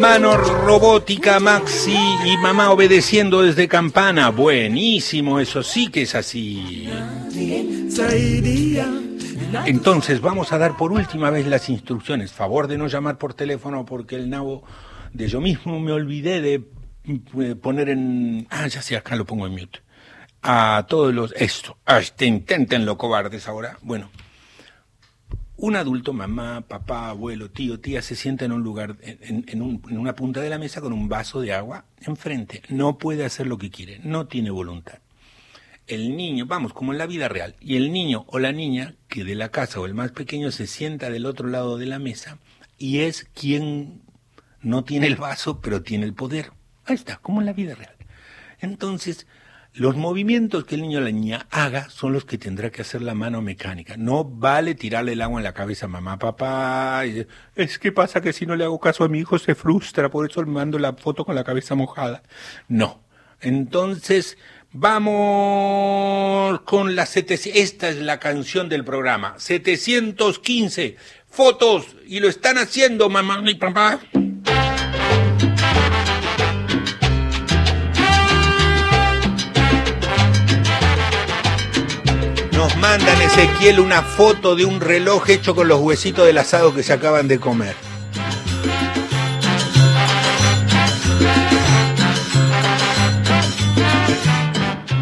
Mano robótica Maxi y mamá obedeciendo desde campana. Buenísimo, eso sí que es así. Entonces vamos a dar por última vez las instrucciones. Favor de no llamar por teléfono porque el nabo de yo mismo me olvidé de eh, poner en... Ah, ya sé, acá lo pongo en mute. A todos los... Esto. Hasta inténtenlo, cobardes ahora. Bueno. Un adulto, mamá, papá, abuelo, tío, tía, se sienta en un lugar, en, en, un- en una punta de la mesa con un vaso de agua enfrente. No puede hacer lo que quiere, no tiene voluntad. El niño, vamos, como en la vida real, y el niño o la niña que de la casa o el más pequeño se sienta del otro lado de la mesa y es quien no tiene el vaso, pero tiene el poder. Ahí está, como en la vida real. Entonces, los movimientos que el niño o la niña haga son los que tendrá que hacer la mano mecánica. No vale tirarle el agua en la cabeza a mamá, papá. Es que pasa que si no le hago caso a mi hijo se frustra, por eso le mando la foto con la cabeza mojada. No. Entonces, vamos con la 700. Esta es la canción del programa. 715 fotos y lo están haciendo mamá y papá. Nos mandan Ezequiel una foto de un reloj hecho con los huesitos del asado que se acaban de comer.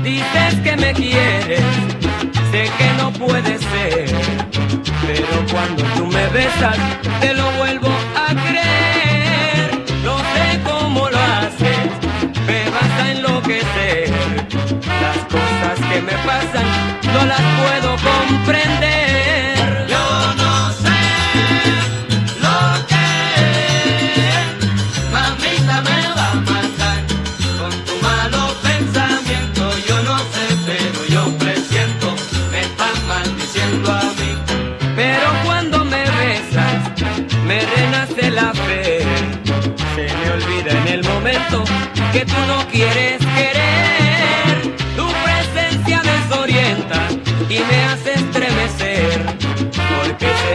Dices que me quieres sé que no puede ser, pero cuando tú me besas, te lo vuelvo las puedo comprender. Yo no sé lo que mamita me va a matar con tu malo pensamiento. Yo no sé, pero yo presiento, me están maldiciendo a mí. Pero cuando me besas, me renace la fe. Se me olvida en el momento que tú no quieres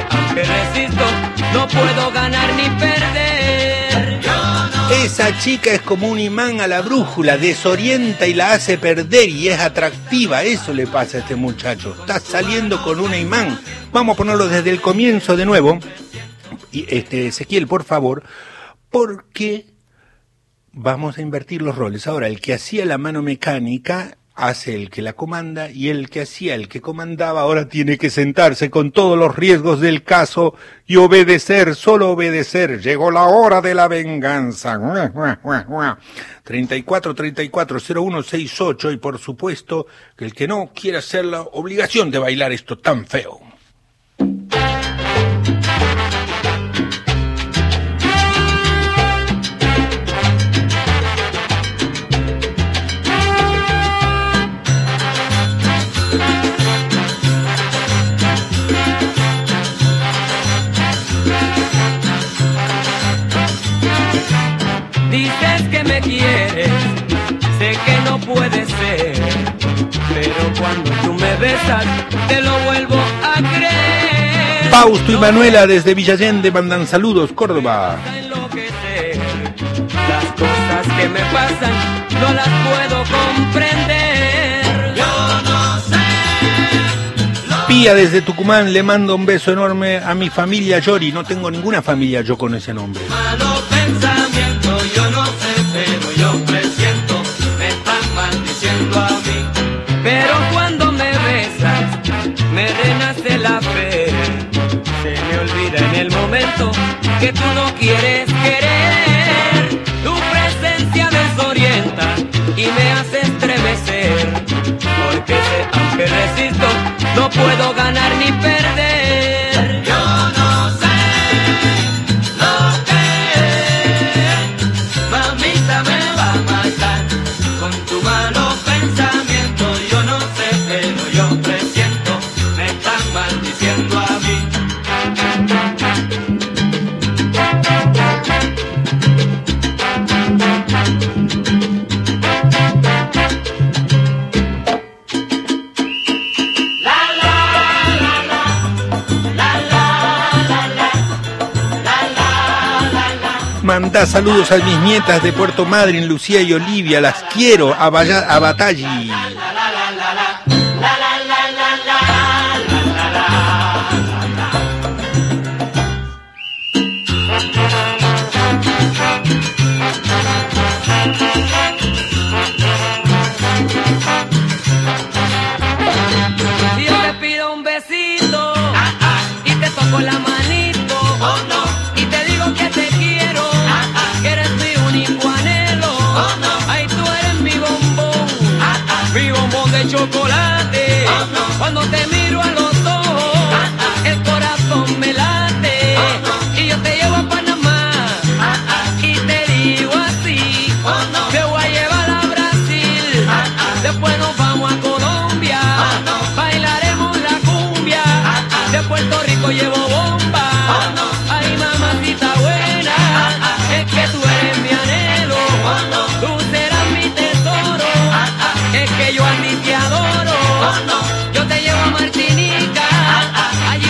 Aunque resisto, no puedo ganar ni perder. Esa chica es como un imán a la brújula, desorienta y la hace perder y es atractiva. Eso le pasa a este muchacho. Está saliendo con un imán. Vamos a ponerlo desde el comienzo de nuevo. Y este, Ezequiel, por favor, porque vamos a invertir los roles. Ahora, el que hacía la mano mecánica hace el que la comanda y el que hacía el que comandaba ahora tiene que sentarse con todos los riesgos del caso y obedecer, solo obedecer. Llegó la hora de la venganza. 34 34 0168 y por supuesto que el que no quiera hacer la obligación de bailar esto tan feo. Cuando tú me besas, te lo vuelvo a creer. Fausto y Manuela desde Villallende mandan saludos, Córdoba. Las cosas que me pasan, no las puedo comprender. Yo no sé Pía desde Tucumán le mando un beso enorme a mi familia Yori. No tengo ninguna familia yo con ese nombre. malo pensamiento. Yo no sé, que tú no quieres querer. Tu presencia desorienta y me hace estremecer. Porque sé, aunque resisto, no puedo ganar ni perder. Manda saludos a mis nietas de Puerto Madryn, Lucía y Olivia. Las quiero a, a Batalli.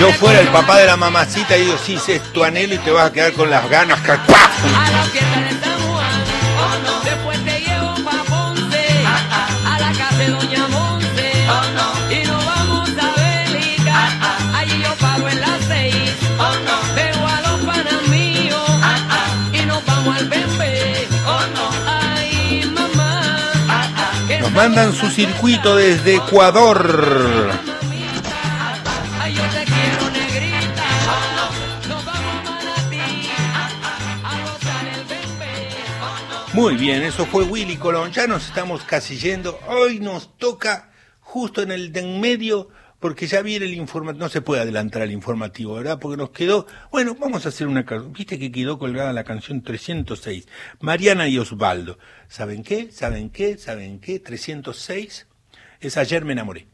Yo fuera el papá de la mamacita y digo, sí, es tu anhelo y te vas a quedar con las ganas. que- ¡pah! a la fiesta de Muy bien, eso fue Willy Colón. Ya nos estamos casi yendo. Hoy nos toca justo en el de en medio, porque ya viene el informativo. No se puede adelantar el informativo, ¿verdad? Porque nos quedó. Bueno, vamos a hacer una. ca- Viste que quedó colgada la canción 306. Mariana y Osvaldo. ¿Saben qué? ¿Saben qué? ¿Saben qué? 306 es Ayer me enamoré.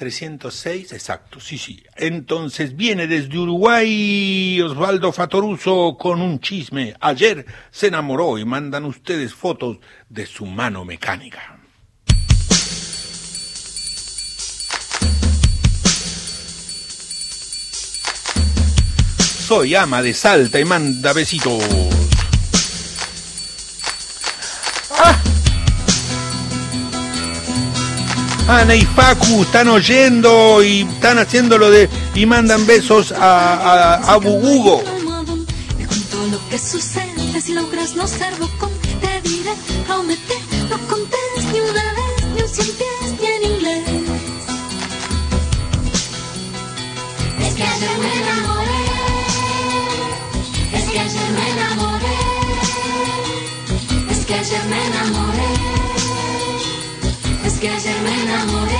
306, exacto, sí, sí. Entonces viene desde Uruguay Osvaldo Fatoruso con un chisme. Ayer se enamoró y mandan ustedes fotos de su mano mecánica. Soy ama de Salta y manda besitos. Ana y Facu están oyendo y están haciendo lo de y mandan besos a, a, Bugugo. Que que ayer me enamoré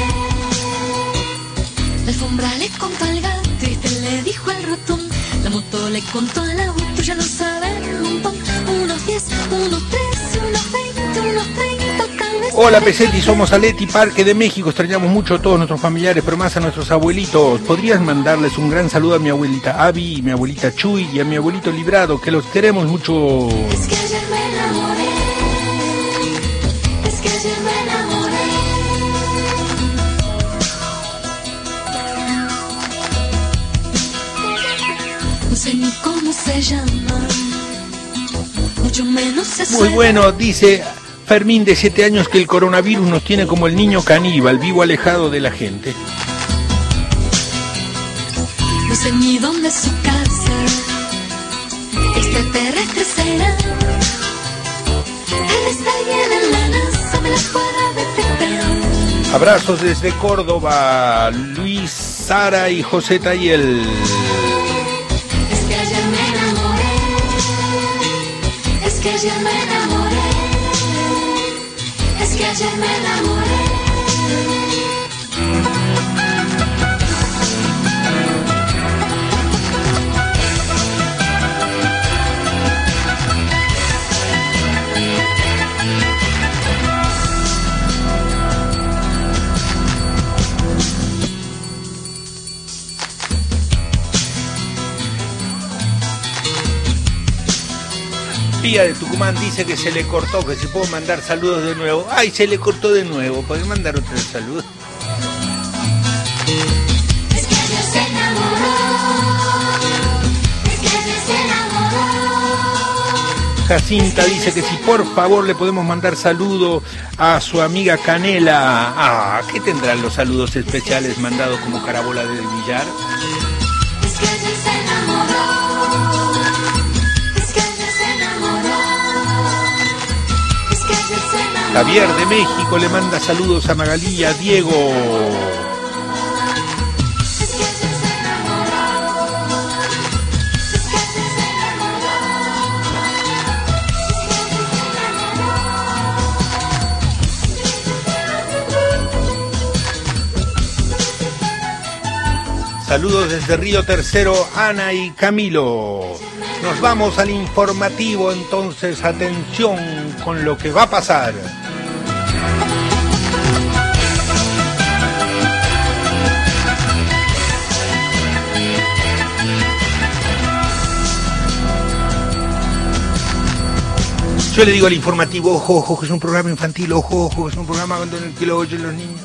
La alfombra le contó al gato y le dijo al ratón La moto le contó al auto, ya lo saben un montón Unos 10, unos 13, unos 20, unos 30, tal vez Hola Pesetti, somos Aleti Parque de México. Extrañamos mucho a todos nuestros familiares, pero más a nuestros abuelitos. ¿Podrías mandarles un gran saludo a mi abuelita Abby, y mi abuelita Chuy y a mi abuelito Librado, que los queremos mucho? Es que ayer me enamoré sé ni cómo se llama. Mucho menos se Muy bueno, dice Fermín de 7 años que el coronavirus nos tiene como el niño caníbal, vivo alejado de la gente. No sé ni dónde es su casa. Extraterrestre será. Tal vez alguien en la NASA me las pueda detectar. Abrazos desde Córdoba, Luis, Sara y José Tayel. Es que ayer me enamoré. Es que ayer me enamoré Pía de Tucumán dice que se le cortó, que se puede mandar saludos de nuevo. Ay, se le cortó de nuevo. ¿Podés mandar otro saludo? Es que se enamoró Es que se enamoró Jacinta dice que si por favor le podemos mandar saludo a su amiga Canela. Ah, ¿qué tendrán los saludos especiales mandados como carabola del billar? Es que ayer se enamoró Javier de México le manda saludos a Magalí Diego. Saludos desde Río Tercero, Ana y Camilo. Nos vamos al informativo, entonces atención con lo que va a pasar. Yo le digo al informativo, ojo, ojo, que es un programa infantil, ojo, ojo, que es un programa en el que lo oyen los niños.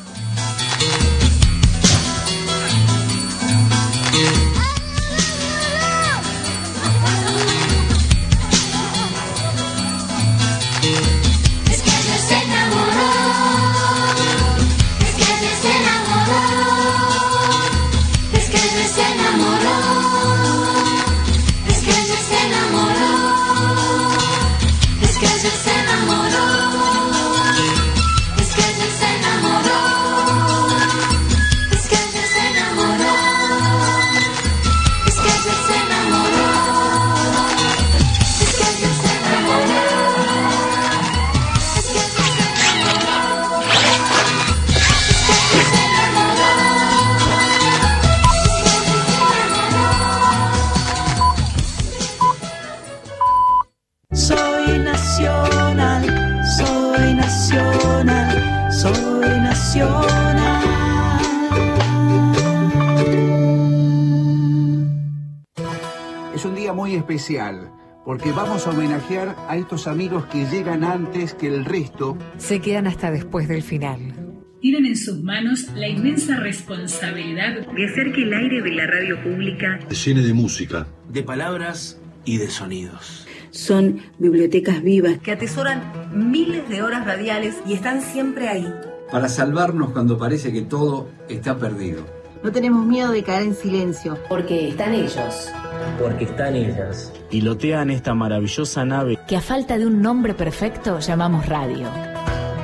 Especial, porque vamos a homenajear a estos amigos que llegan antes que el resto. Se quedan hasta después del final. Tienen en sus manos la inmensa responsabilidad de hacer que el aire de la radio pública Se llene de música. de palabras y de sonidos. Son bibliotecas vivas que atesoran miles de horas radiales y están siempre ahí. Para salvarnos cuando parece que todo está perdido. No tenemos miedo de caer en silencio. Porque están ellos. Porque están ellas. Pilotean esta maravillosa nave. Que a falta de un nombre perfecto llamamos radio.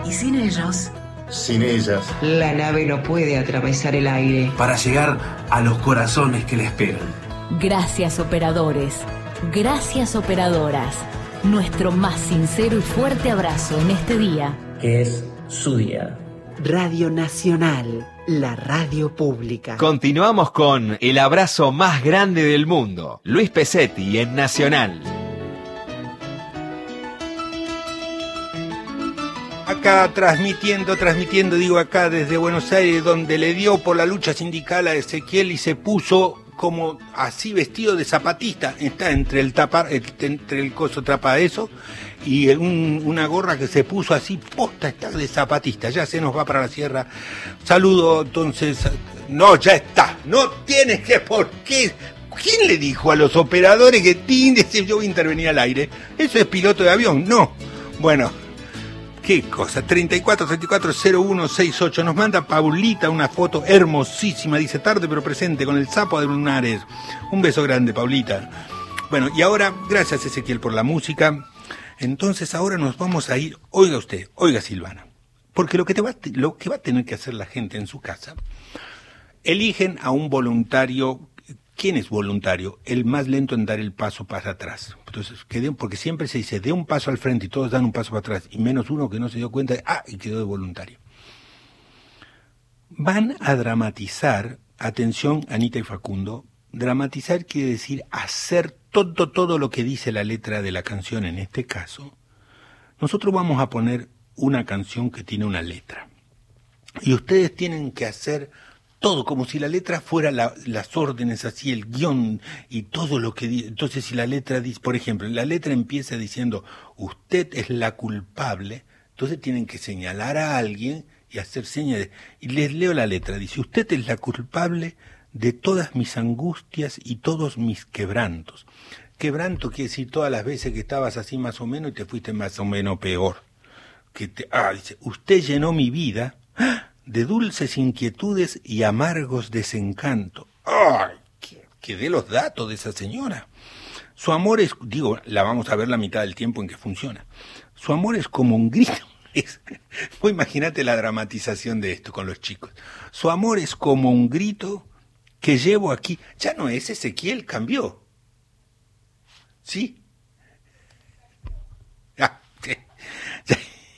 Y sin ellos, Sin ellas. La nave no puede atravesar el aire. Para llegar a los corazones que la esperan. Gracias operadores. Gracias operadoras. Nuestro más sincero y fuerte abrazo en este día. Que es su día. Radio Nacional, la radio pública. Continuamos con el abrazo más grande del mundo. Luis Pesetti en Nacional. Acá transmitiendo, transmitiendo, digo acá desde Buenos Aires, donde le dio por la lucha sindical a Ezequiel y se puso como así vestido de zapatista. Está entre el tapa, entre el coso trapa eso y un- una gorra que se puso así, posta está de zapatista. Ya se nos va para la sierra. Saludo entonces. No, ya está. No tienes que por qué. ¿Quién le dijo a los operadores que tin, dice, yo voy a intervenir al aire? Eso es piloto de avión, no. Bueno, Qué cosa, 34 34 0168. Nos manda Paulita una foto hermosísima. Dice tarde pero presente con el sapo de lunares. Un beso grande, Paulita. Bueno, y ahora, gracias Ezequiel por la música. Entonces ahora nos vamos a ir. Oiga usted, oiga Silvana. Porque lo que, va, a tener que hacer la gente en su casa, eligen a un voluntario. ¿Quién es voluntario? El más lento en dar el paso para atrás. Entonces, porque siempre se dice, de un paso al frente y todos dan un paso para atrás, y menos uno que no se dio cuenta, de, ah, y quedó de voluntario. Van a dramatizar, atención Anita y Facundo, dramatizar quiere decir hacer todo, todo lo que dice la letra de la canción en este caso. Nosotros vamos a poner una canción que tiene una letra. Y ustedes tienen que hacer todo, como si la letra fuera la- las órdenes, así el guion y todo lo que. Entonces, si la letra dice, por ejemplo, la letra empieza diciendo, usted es la culpable, entonces tienen que señalar a alguien y hacer señas. Y les leo la letra, dice, usted es la culpable de todas mis angustias y todos mis quebrantos. Quebranto quiere decir todas las veces que estabas así más o menos y te fuiste más o menos peor. Que te, ah, dice, usted llenó mi vida de dulces inquietudes y amargos desencantos. ¡Ay! Que, que dé los datos de esa señora. Su amor es, digo, la vamos a ver la mitad del tiempo en que funciona. Su amor es como un grito. Imagínate la dramatización de esto con los chicos. Su amor es como un grito que llevo aquí. Ya no es Ezequiel, cambió. ¿Sí? Ah, sí.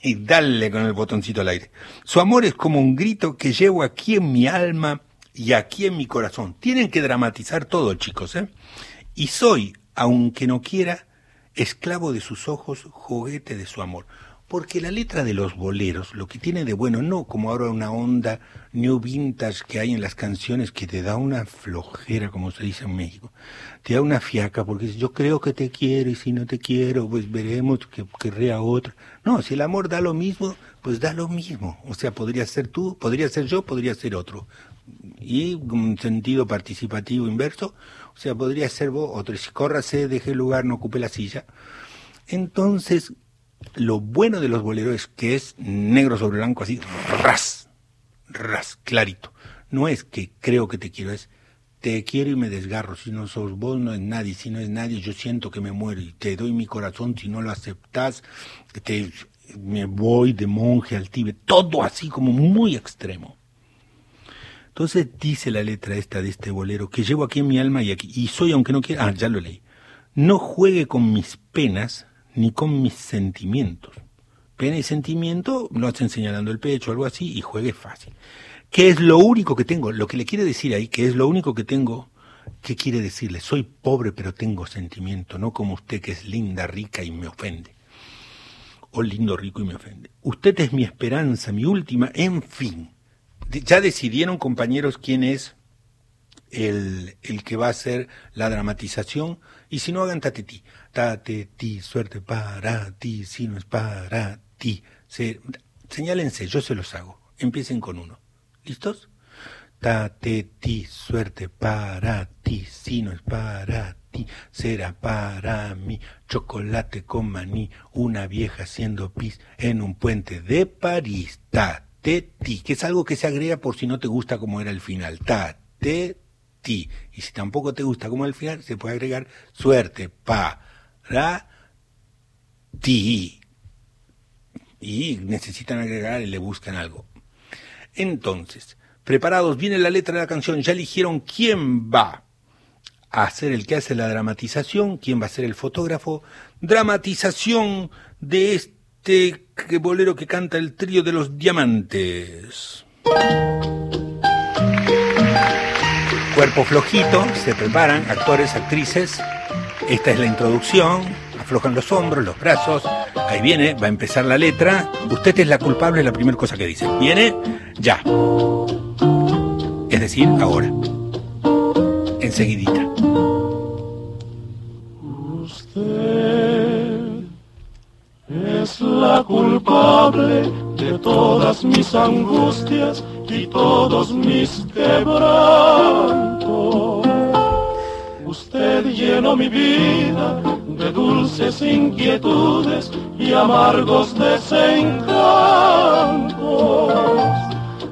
Y dale con el botoncito al aire. Su amor es como un grito que llevo aquí en mi alma y aquí en mi corazón. Tienen que dramatizar todo, chicos, ¿eh? Y soy, aunque no quiera, esclavo de sus ojos, juguete de su amor. Porque la letra de los boleros, lo que tiene de bueno, no como ahora una onda new vintage que hay en las canciones que te da una flojera, como se dice en México, te da una fiaca, porque yo creo que te quiero y si no te quiero, pues veremos que querré a. No, si el amor da lo mismo, pues da lo mismo. O sea, podría ser tú, podría ser yo, podría ser otro. Y un sentido participativo inverso, o sea, podría ser vos, otro, si córrase, deje el lugar, no ocupe la silla. Entonces, lo bueno de los boleros es que es negro sobre blanco, así, ras, ras, clarito. No es que creo que te quiero, es te quiero y me desgarro. Si no sos vos, no es nadie. Si no es nadie, yo siento que me muero y te doy mi corazón. Si no lo aceptás, te, me voy de monje al Tíbet. Todo así como muy extremo. Entonces dice la letra esta de este bolero que llevo aquí en mi alma y aquí. Y soy, aunque no quiera, ah, ya lo leí. No juegue con mis penas ni con mis sentimientos. Pena y sentimiento lo hacen señalando el pecho, algo así, y juegue fácil. ¿Qué es lo único que tengo? Lo que le quiere decir ahí, que es lo único que tengo, ¿qué quiere decirle? Soy pobre pero tengo sentimiento, no como usted que es linda, rica y me ofende. O lindo, rico y me ofende. Usted es mi esperanza, mi última, en fin. Ya decidieron, compañeros, quién es el, el que va a hacer la dramatización. Y si no, hagan tatetí. Tatetí, suerte para ti, si no es para ti. Se, señálense, yo se los hago. Empiecen con uno. ¿Listos? Tatetí, suerte para ti, si no es para ti, será para mí. Chocolate con maní, una vieja haciendo pis en un puente de París. Tatetí, que es algo que se agrega por si no te gusta como era el final. Tatetí. Y si tampoco te gusta como era el final, se puede agregar suerte para ti. Y necesitan agregar y le buscan algo. Entonces, preparados, viene la letra de la canción, ya eligieron quién va a ser el que hace la dramatización, quién va a ser el fotógrafo. Dramatización de este bolero que canta el trío de los diamantes. Cuerpo flojito, se preparan, actores, actrices. Esta es la introducción, aflojan los hombros, los brazos. Ahí viene, va a empezar la letra. Usted es la culpable, es la primera cosa que dice. Viene ya. Es decir, ahora. Enseguidita. Usted es la culpable de todas mis angustias y todos mis quebrantos. Usted llenó mi vida de dulces inquietudes y amargos desencantos.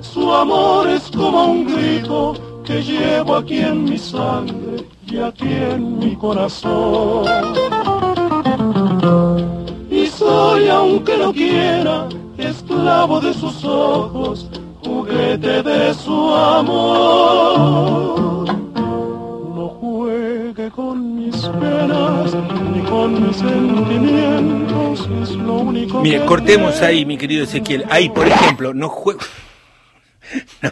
Su amor es como un grito que llevo aquí en mi sangre y aquí en mi corazón. Y soy, aunque no quiera, esclavo de sus ojos, juguete de su amor. Penas ni con mis sentimientos, es lo único Mire, que cortemos ahí, mi querido Ezequiel. Ahí, por ejemplo, no juego. No,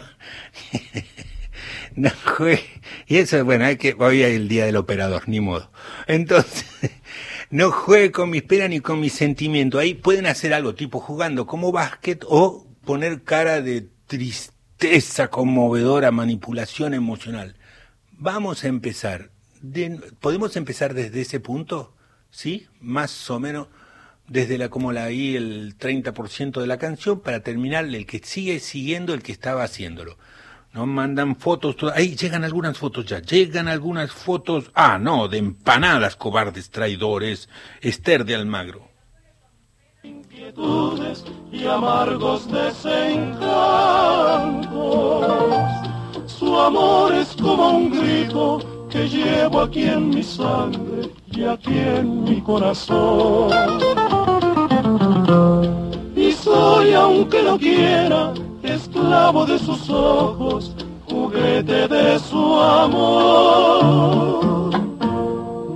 no juegue. Y eso, bueno, hay que, hoy es el día del operador, ni modo. Entonces, no juegue con mis penas ni con mis sentimientos. Ahí pueden hacer algo, tipo jugando como básquet o poner cara de tristeza conmovedora, manipulación emocional. Vamos a empezar. De- ¿Podemos empezar desde ese punto? ¿Sí? Más o menos desde la como la ahí el 30% de la canción para terminar el que sigue siguiendo el que estaba haciéndolo. No mandan fotos, to- ahí llegan algunas fotos ya, llegan algunas fotos, ah no, de empanadas cobardes traidores, Esther de Almagro. inquietudes y amargos desencantos. Su amor es como un grito que llevo aquí en mi sangre y aquí en mi corazón. Y soy, aunque no quiera, esclavo de sus ojos, juguete de su amor.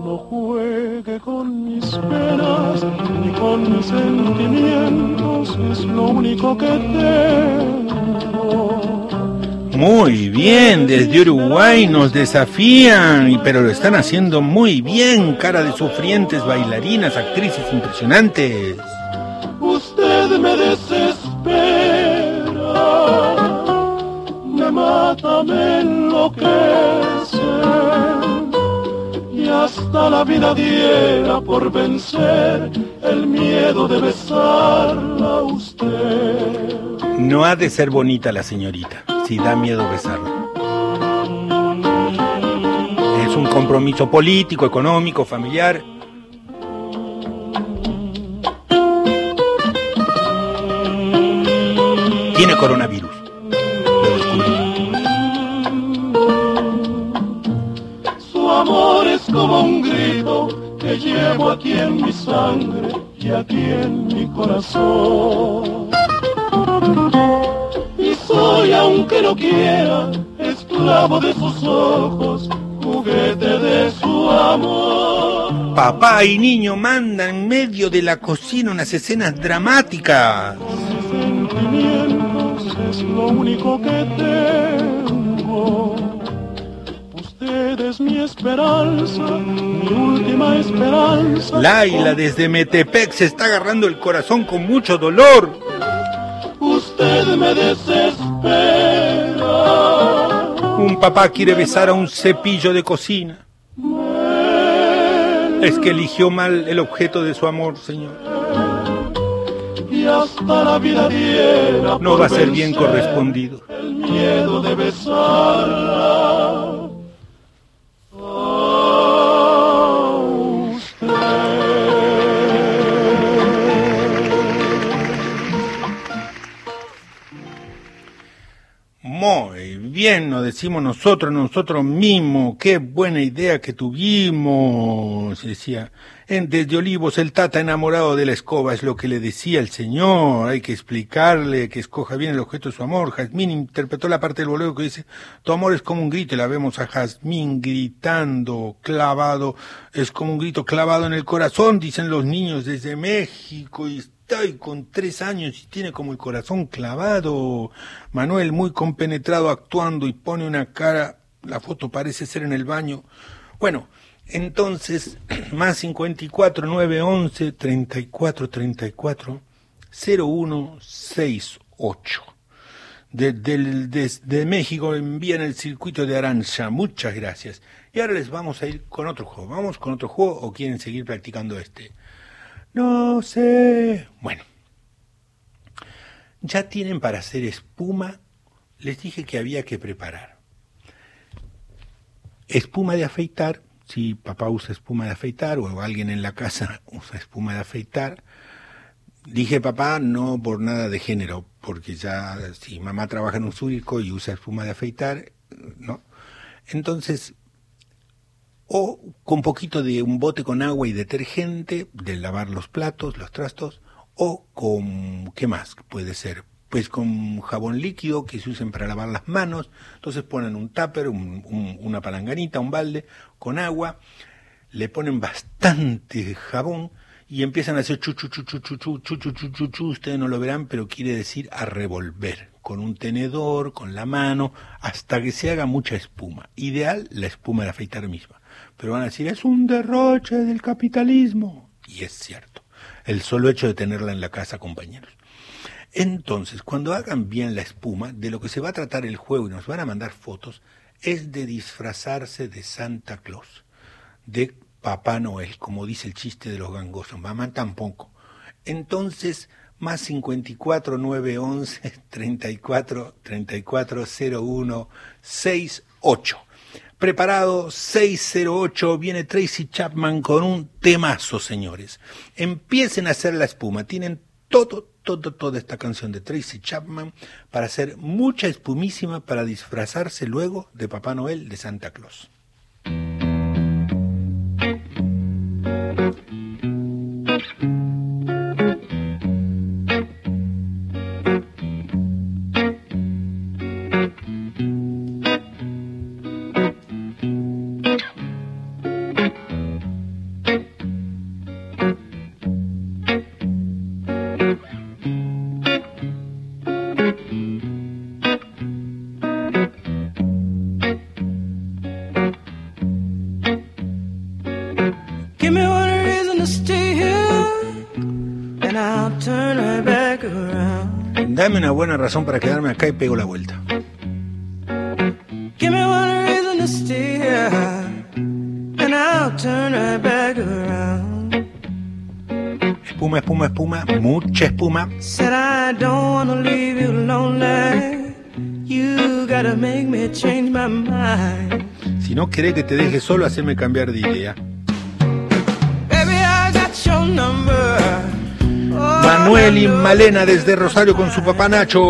No juegue con mis penas ni con mis sentimientos, es lo único que tengo. Muy bien, desde Uruguay nos desafían, pero lo están haciendo muy bien, cara de sufrientes, bailarinas, actrices impresionantes. Usted me desespera, me mata, me enloquece, y hasta la vida diera por vencer el miedo de besarla a usted. No ha de ser bonita la señorita, si da miedo besarla. Es un compromiso político, económico, familiar. Tiene coronavirus. Su amor es como un grito que llevo aquí en mi sangre y aquí en mi corazón. Soy, aunque no quiera, esclavo de sus ojos, juguete de su amor. Papá y niño mandan en medio de la cocina unas escenas dramáticas. Sentimientos es lo único que tengo. Usted es mi esperanza, mi última esperanza. Laila desde Metepec se está agarrando el corazón con mucho dolor. Usted me desespera. Un papá quiere besar a un cepillo de cocina. Es que eligió mal el objeto de su amor, Señor. y hasta la vida diera No va a ser bien correspondido. El miedo de besarla. Muy bien, nos decimos nosotros, nosotros mismos, qué buena idea que tuvimos, decía. En Desde Olivos el tata enamorado de la escoba es lo que le decía el señor, hay que explicarle que escoja bien el objeto de su amor. Jazmín interpretó la parte del bolero que dice, tu amor es como un grito, y la vemos a Jazmín gritando, clavado, es como un grito clavado en el corazón, dicen los niños desde México, y ahí con tres años y tiene como el corazón clavado. Manuel muy compenetrado actuando y pone una cara, la foto parece ser en el baño. Bueno, entonces, más 54 9 11 34 34 01 68. Desde desde México envían el circuito de Arancha. Muchas gracias. Y ahora les vamos a ir con otro juego. ¿Vamos con otro juego o quieren seguir practicando este? No sé. Bueno. Ya tienen para hacer espuma. Les dije que había que preparar. Espuma de afeitar. Si papá usa espuma de afeitar o alguien en la casa usa espuma de afeitar. Dije papá no por nada de género, porque ya si mamá trabaja en un circo y usa espuma de afeitar, ¿no? Entonces, o con poquito de un bote con agua y detergente, de lavar los platos, los trastos, o con, ¿qué más puede ser? Pues con jabón líquido que se usen para lavar las manos, entonces ponen un tupper, un- un- una palanganita, un balde con agua, le ponen bastante jabón y empiezan a hacer chu chu chu chu chu chu chu chu chu chu ustedes no lo verán, pero quiere decir a revolver con un tenedor, con la mano, hasta que se haga mucha espuma. Ideal la espuma de afeitar misma. Pero van a decir, es un derroche del capitalismo. Y es cierto. El solo hecho de tenerla en la casa, compañeros. Entonces, cuando hagan bien la espuma, de lo que se va a tratar el juego y nos van a mandar fotos, es de disfrazarse de Santa Claus, de Papá Noel, como dice el chiste de los gangosos. Mamá tampoco. Entonces, más 54 9 11 34 34 01 68. Preparado 608, viene Tracy Chapman con un temazo, señores. Empiecen a hacer la espuma. Tienen todo, todo, toda esta canción de Tracy Chapman para hacer mucha espumísima para disfrazarse luego de Papá Noel de Santa Claus. Razón para quedarme acá y pego la vuelta. Give me one reason to stay here, and I'll turn right back around. Espuma, espuma, espuma, mucha espuma. Said I don't wanna leave you lonely. You gotta make me change my mind. Si no querés que te deje solo, haceme cambiar de idea. Baby, I got your number. Manuel y Malena desde Rosario con su papá Nacho.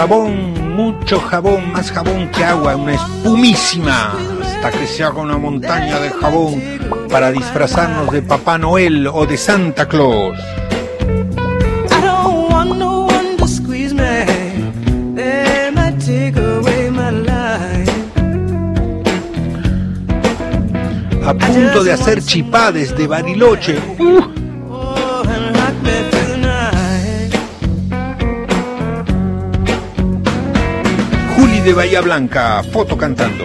Jabón, mucho jabón, más jabón que agua, una espumísima. Hasta que se haga una montaña de jabón para disfrazarnos de Papá Noel o de Santa Claus. A punto de hacer chipá desde Bariloche. Uh, de Bahía Blanca, foto cantando.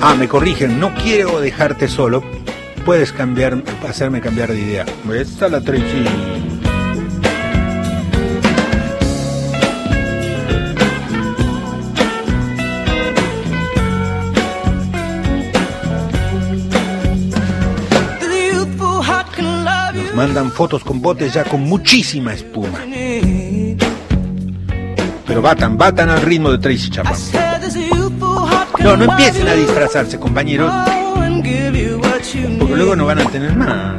Ah, me corrigen, no quiero dejarte solo. Puedes cambiar, hacerme cambiar de idea. Esta la Tracy. Mandan fotos con botes ya con muchísima espuma. Pero batan, batan al ritmo de Tracy Chapman. No, no empiecen a disfrazarse, compañeros, porque luego no van a tener más.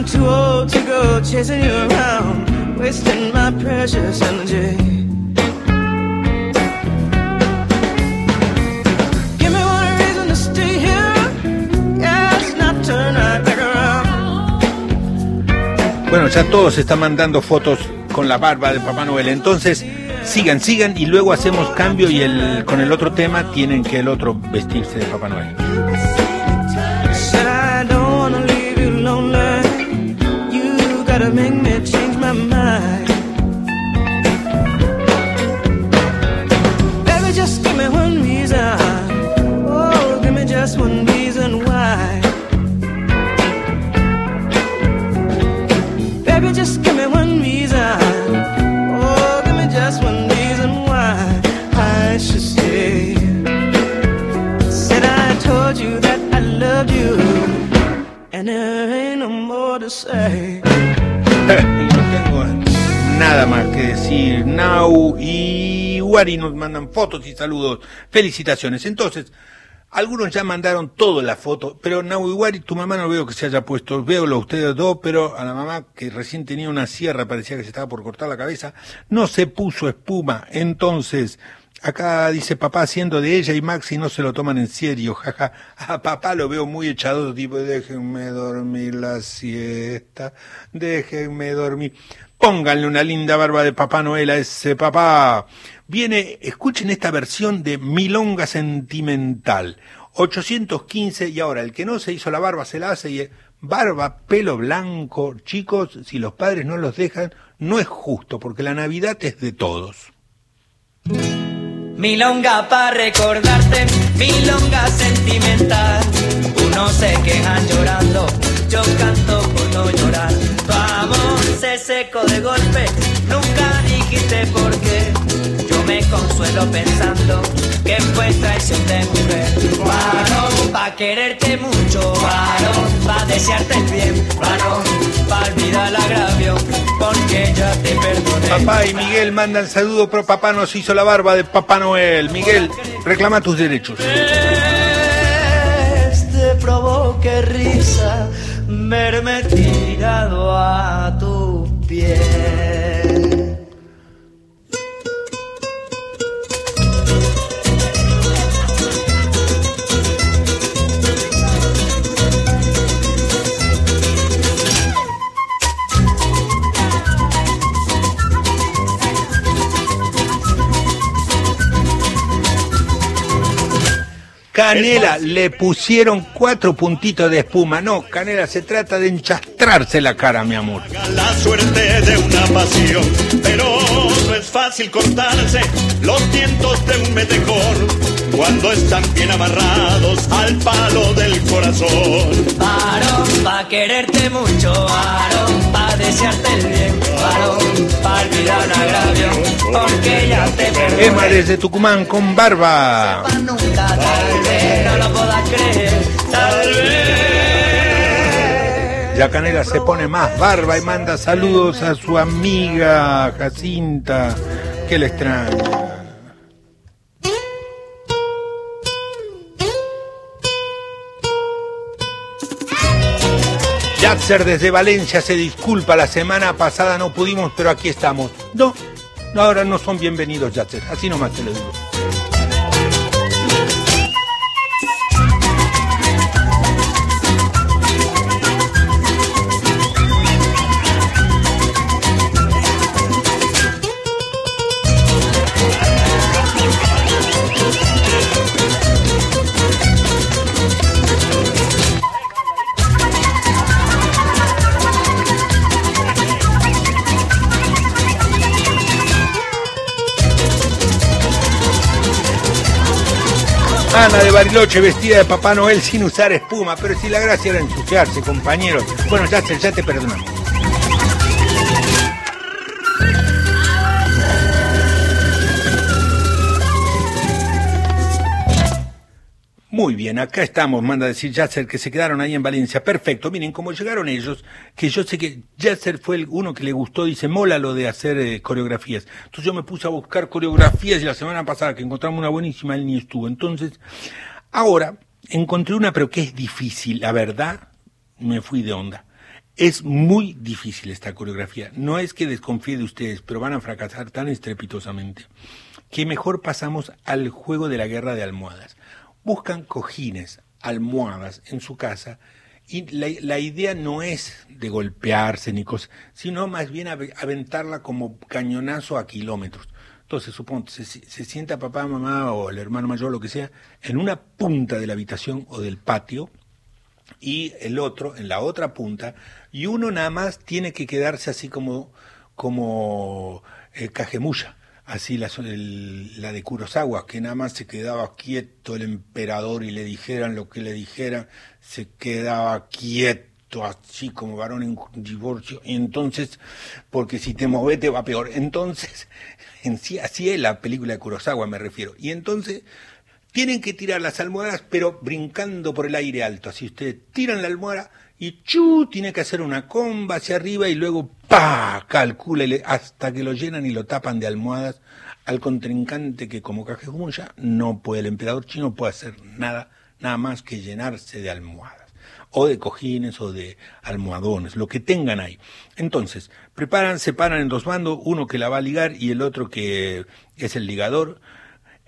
Too old to go chasing you around, wasting my precious energy. Bueno, ya todos están mandando fotos con la barba de Papá Noel. Entonces, sigan, sigan y luego hacemos cambio y el, con el otro tema tienen que el otro vestirse de Papá Noel. Más que decir. Now y Wari nos mandan fotos y saludos. Felicitaciones. Entonces, algunos ya mandaron toda la foto, pero Now y Wari, tu mamá no veo que se haya puesto. Veo a ustedes dos, pero a la mamá que recién tenía una sierra, parecía que se estaba por cortar la cabeza, no se puso espuma. Entonces, Acá dice papá haciendo de ella y Maxi no se lo toman en serio, jaja. A papá lo veo muy echado, tipo, déjenme dormir la siesta, déjenme dormir. Pónganle una linda barba de Papá Noel a ese papá. Viene, escuchen esta versión de Milonga Sentimental. 815 y ahora el que no se hizo la barba se la hace y barba, pelo blanco. Chicos, si los padres no los dejan, no es justo porque la Navidad es de todos. Milonga para recordarte, milonga sentimental. Unos se quejan llorando, yo canto por no llorar. Tu amor se secó de golpe, nunca dijiste por qué. Yo me consuelo pensando que fue traición de mujer. Varón, pa' quererte mucho, varón, pa' desearte el bien, varón, pa' olvidar el agravio, porque ya te perdoné. Papá y Miguel mandan saludo, pero papá nos hizo la barba de Papá Noel. Miguel, reclama tus derechos. te provoque risa verme tirado a tu yeah. Canela, le pusieron cuatro puntitos de espuma. No, Canela, se trata de enchastrarse la cara, mi amor. la suerte de una pasión, pero no es fácil cortarse los vientos de un metejón cuando están bien amarrados al palo del corazón. Varón, pa' quererte mucho, varón, pa' desearte el bien, varón, pa' olvidar un agravio, porque ya te perdoné. Emma desde Tucumán con barba. Nunca, tal no lo puedas creer. Ya Canela se pone más barba y manda saludos a su amiga Jacinta, que le extraña. Yatzer desde Valencia se disculpa, la semana pasada no pudimos, pero aquí estamos. No, no ahora no son bienvenidos Yatzer, así nomás te lo digo. Ana de Bariloche vestida de Papá Noel sin usar espuma, pero si la gracia era ensuciarse, compañeros. Bueno, Yatzer, ya te perdonamos. Muy bien, acá estamos, manda a decir Yasser, que se quedaron ahí en Valencia. Perfecto, miren, como llegaron ellos, que yo sé que Yasser fue el uno que le gustó, dice, mola lo de hacer eh, coreografías. Entonces yo me puse a buscar coreografías y la semana pasada que encontramos una buenísima, él ni estuvo. Entonces, ahora encontré una, pero que es difícil, la verdad, me fui de onda. Es muy difícil esta coreografía. No es que desconfíe de ustedes, pero van a fracasar tan estrepitosamente que mejor pasamos al juego de la guerra de almohadas buscan cojines, almohadas en su casa y la, idea no es de golpearse ni cosas, sino más bien ave- aventarla como cañonazo a kilómetros. Entonces, suponte, se, se sienta papá, mamá o el hermano mayor, lo que sea, en una punta de la habitación o del patio y el otro en la otra punta y uno nada más tiene que quedarse así como como eh, cajemulla así la, el- la de Kurosawa que nada más se quedaba quieto el emperador y le dijeran lo que le dijeran se quedaba quieto así como varón en divorcio. Y entonces porque si te moves te va peor. Entonces en sí así es la película de Kurosawa me refiero. Y entonces tienen que tirar las almohadas, pero brincando por el aire alto. Así ustedes tiran la almohada y chu, tiene que hacer una comba hacia arriba y luego pa, calcúlele hasta que lo llenan y lo tapan de almohadas al contrincante que como Cajemuya no puede, el emperador chino puede hacer nada, nada más que llenarse de almohadas o de cojines o de almohadones, lo que tengan ahí. Entonces, preparan, se paran en dos bandos, uno que la va a ligar y el otro que es el ligador.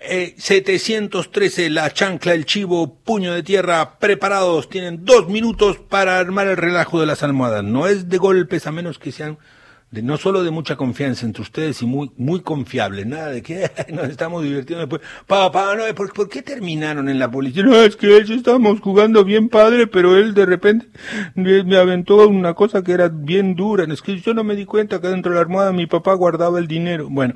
Eh, 713, la chancla, el chivo, puño de tierra, preparados. Tienen dos minutos para armar el relajo de las almohadas. No es de golpes, a menos que sean de, no solo de mucha confianza entre ustedes y muy, muy confiables. Nada de que nos estamos divirtiendo después. Papá, no, ¿por, ¿por qué terminaron en la policía? No, es que ellos estábamos jugando bien padre, pero él de repente me, me aventó una cosa que era bien dura. Es que yo no me di cuenta que dentro de la almohada mi papá guardaba el dinero. Bueno,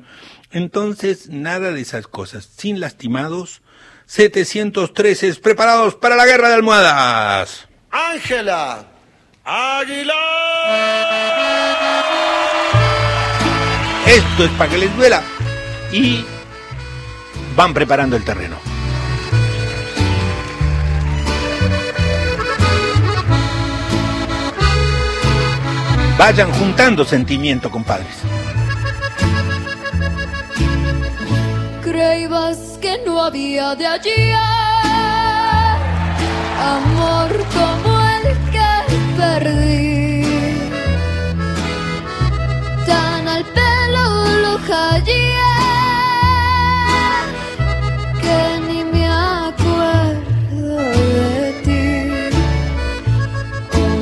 entonces nada de esas cosas. Sin lastimados, 713 preparados para la guerra de almohadas. Ángela Aguilar. Esto es para que les duela. Y van preparando el terreno. Vayan juntando sentimiento, compadres. Creíbas que no había de allí amor como el que perdí. Tan al pelo lo hallé que ni me acuerdo de ti.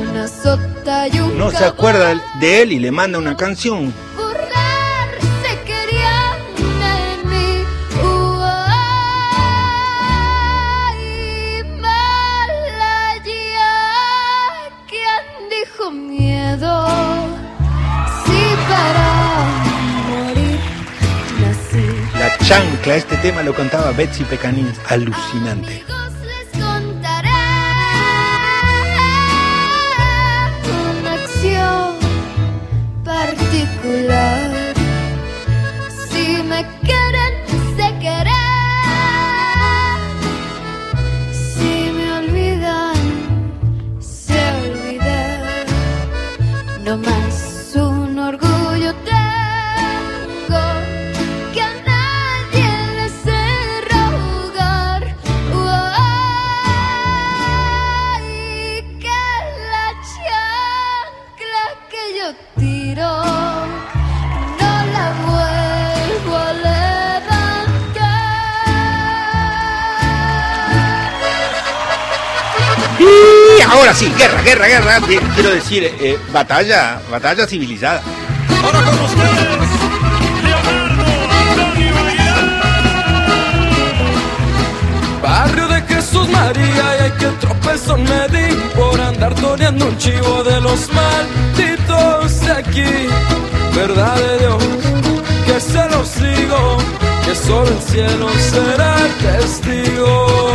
Una sota y un No se acuerda de él y le manda una canción. Chancla, este tema lo cantaba Betsy Pecanins. Alucinante. Sí, guerra, guerra, guerra. Quiero decir, eh, batalla, batalla civilizada. Barrio de Jesús María y hay que tropezón me di por andar toreando un chivo de los malditos de aquí. Verdad de Dios, que se los digo, que solo el cielo será testigo.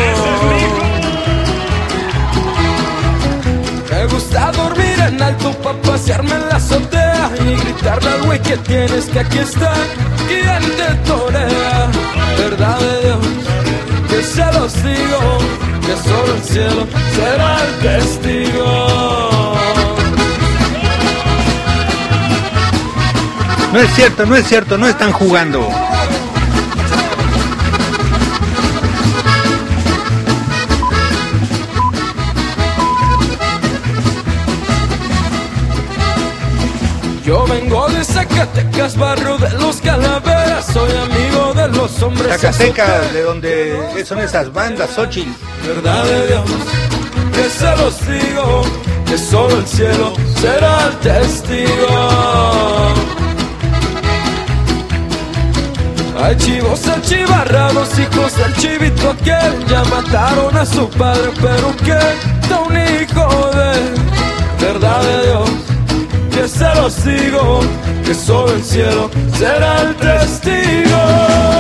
Me gusta dormir en alto para pasearme en la azotea y gritarle al güey que tienes que aquí está quien te torea. Verdad de Dios, que se los digo, que solo el cielo será el testigo. No es cierto, no es cierto, no están jugando. Yo vengo de Zacatecas, barrio de los calaveras, soy amigo de los hombres. Zacatecas, de donde son esas bandas, Xochitl. Verdad de Dios, que se los digo, que solo el cielo será el testigo. Hay chivos achivarrados, hijos del chivito aquel, ya mataron a su padre, pero que da un hijo de verdad de Dios, que se los digo, que solo el cielo será el testigo.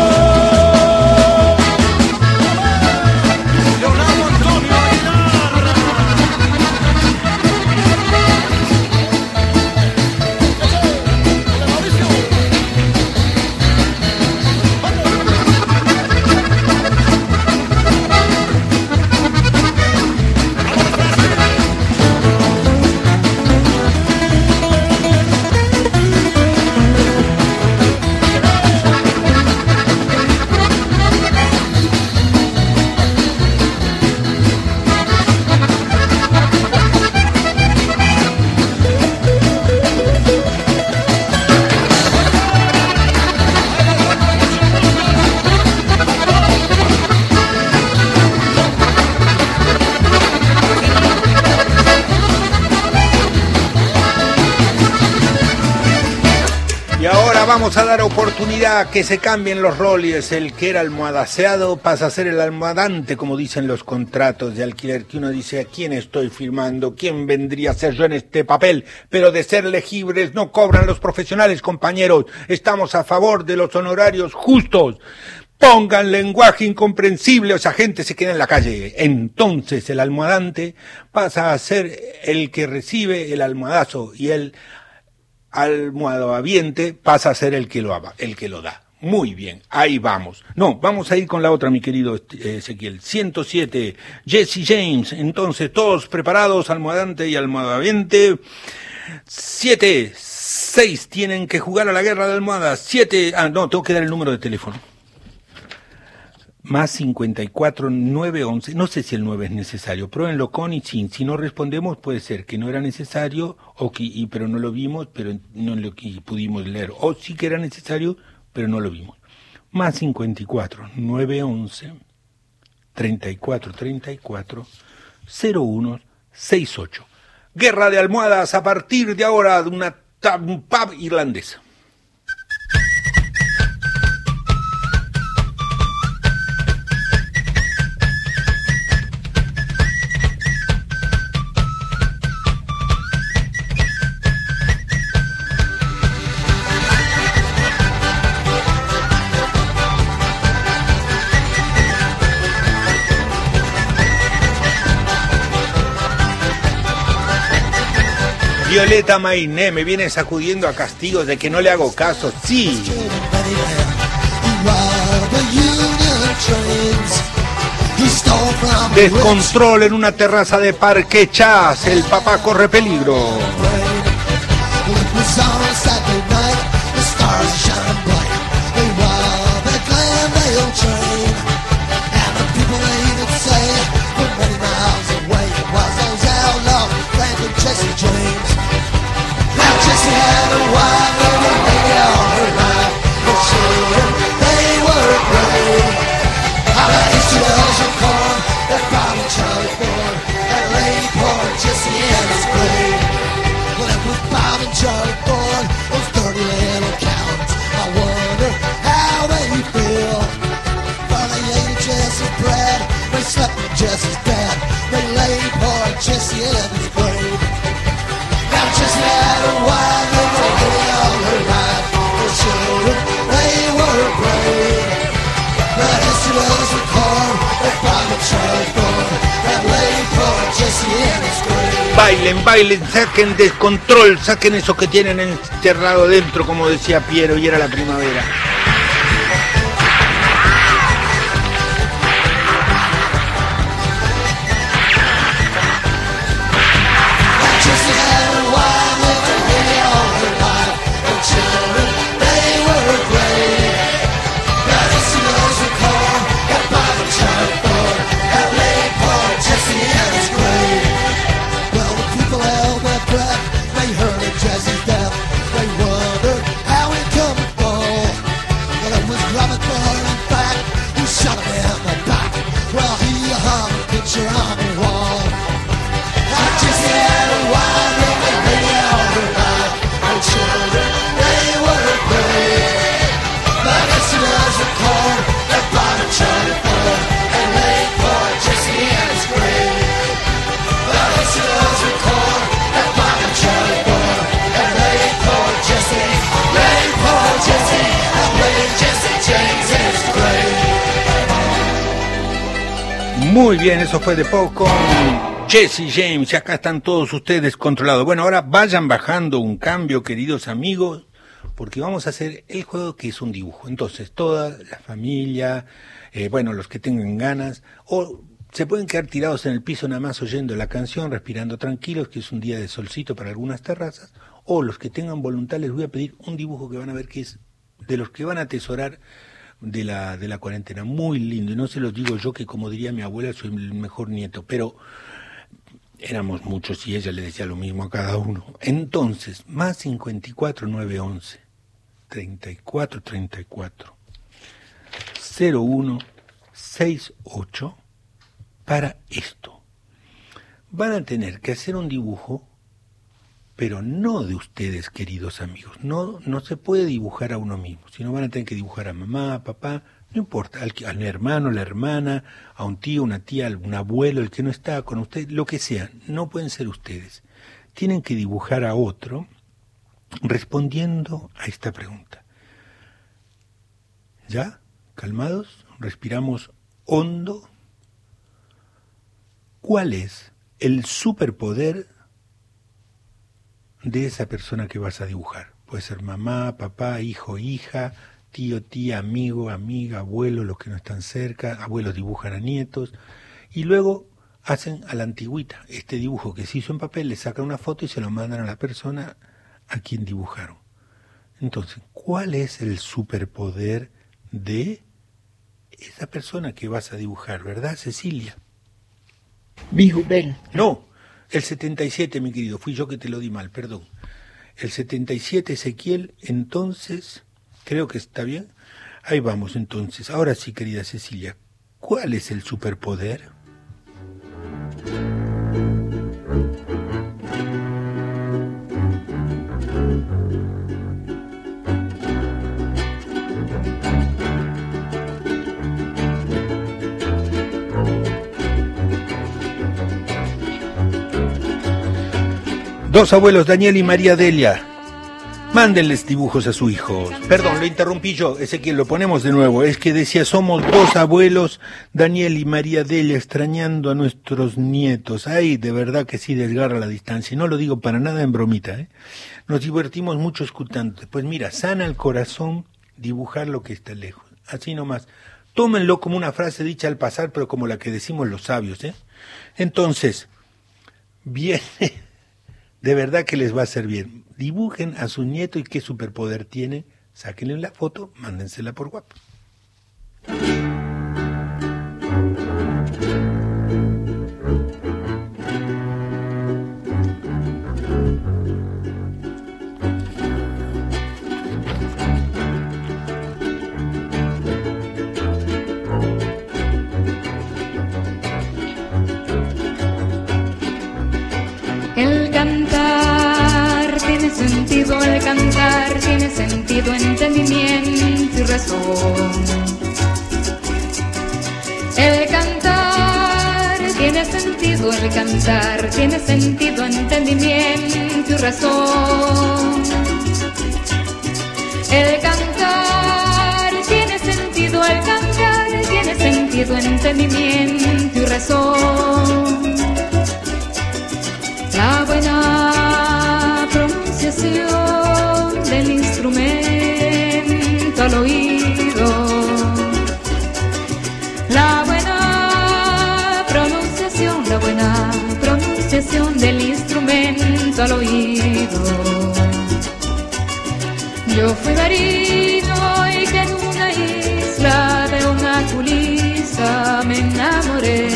Vamos a dar oportunidad a que se cambien los roles. El que era almohadaseado pasa a ser el almohadante, como dicen los contratos de alquiler, que uno dice, ¿a quién estoy filmando? ¿Quién vendría a ser yo en este papel? Pero de ser legibles no cobran los profesionales, compañeros. Estamos a favor de los honorarios justos. Pongan lenguaje incomprensible o esa gente se queda en la calle. Entonces el almohadante pasa a ser el que recibe el almohadazo y el almohadaviente pasa a ser el que lo, el que lo da. Muy bien, ahí vamos. No, vamos a ir con la otra, mi querido Ezequiel. 107, Jesse James. Entonces, todos preparados, almohadante y almohadaviente. Siete, seis tienen que jugar a la guerra de almohadas. Siete, ah, no, tengo que dar el número de teléfono. Más 54 911. No sé si el 9 es necesario. Pruébenlo con y sin. Si no respondemos, puede ser que no era necesario, o que, y, pero no lo vimos, pero no lo que pudimos leer. O sí que era necesario, pero no lo vimos. Más 54 911 34 34 01 68. Guerra de almohadas a partir de ahora de una pub irlandesa. Violeta Mainé me viene sacudiendo a castigos de que no le hago caso. Sí. Descontrol en una terraza de Parque Chas. El papá corre peligro. Jesse's dead. They laid poor Jesse in his grave. Now Jesse had a wife and they all her life. The children, they were brave. But history does record that Bobby Charles born that laid poor Jesse in his grave. Bailen, bailen, saquen descontrol, saquen eso que tienen enterrado dentro, como decía Piero, y era la primavera. Muy bien, eso fue de poco. Jesse James, y acá están todos ustedes controlados. Bueno, ahora vayan bajando un cambio, queridos amigos, porque vamos a hacer el juego que es un dibujo. Entonces, toda la familia, eh, bueno, los que tengan ganas, o se pueden quedar tirados en el piso nada más oyendo la canción, respirando tranquilos, que es un día de solcito para algunas terrazas, o los que tengan voluntad les voy a pedir un dibujo que van a ver que es de los que van a atesorar de la, de la cuarentena. Muy lindo. Y no se los digo yo que, como diría mi abuela, soy el mejor nieto, pero éramos muchos y ella le decía lo mismo a cada uno. Entonces, más 54 911 34 34 01 68 para esto. Van a tener que hacer un dibujo pero no de ustedes, queridos amigos. No, no se puede dibujar a uno mismo, sino van a tener que dibujar a mamá, a papá, no importa, al, al hermano, la hermana, a un tío, una tía, un abuelo, el que no está con usted, lo que sea, no pueden ser ustedes. Tienen que dibujar a otro respondiendo a esta pregunta. ¿Ya? ¿Calmados? Respiramos hondo. ¿Cuál es el superpoder de esa persona que vas a dibujar. Puede ser mamá, papá, hijo, hija, tío, tía, amigo, amiga, abuelo, los que no están cerca, abuelos dibujan a nietos, y luego hacen a la antigüita este dibujo que se hizo en papel, le sacan una foto y se lo mandan a la persona a quien dibujaron. Entonces, ¿cuál es el superpoder de esa persona que vas a dibujar, verdad, Cecilia? Bijubel. No, el 77, mi querido, fui yo que te lo di mal, perdón. El 77, Ezequiel, entonces, creo que está bien. Ahí vamos entonces. Ahora sí, querida Cecilia, ¿cuál es el superpoder? Dos abuelos, Daniel y María Delia. Mándenles dibujos a su hijo. Perdón, lo interrumpí yo, Ezequiel, lo ponemos de nuevo. Es que decía, somos dos abuelos, Daniel y María Delia, extrañando a nuestros nietos. Ay, de verdad que sí desgarra la distancia. Y no lo digo para nada en bromita, ¿eh? Nos divertimos mucho escuchando. Pues mira, sana el corazón dibujar lo que está lejos. Así nomás. Tómenlo como una frase dicha al pasar, pero como la que decimos los sabios, ¿eh? Entonces, viene de verdad que les va a bien. Dibujen a su nieto y qué superpoder tiene, sáquenle la foto, mándensela por WhatsApp. Sentido, el cantar tiene sentido, entendimiento y razón. El cantar sentido el cantar, tiene sentido, entendimiento y razón. El cantar tiene sentido, el cantar tiene sentido, entendimiento y razón. Al oído. Yo fui marino y que en una isla de una culisa me enamoré.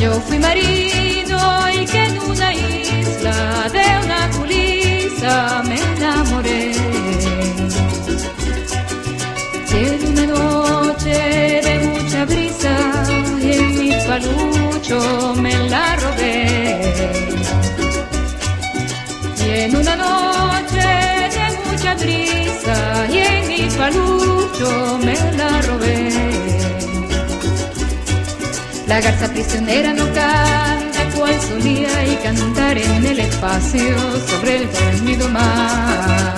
Yo fui marino y que en una isla de una culisa me enamoré. En una noche de mucha brisa en mi palucho me la robé. En una noche de mucha brisa y en mi palucho me la robé. La garza prisionera no canta cual solía y cantar en el espacio sobre el dormido mar.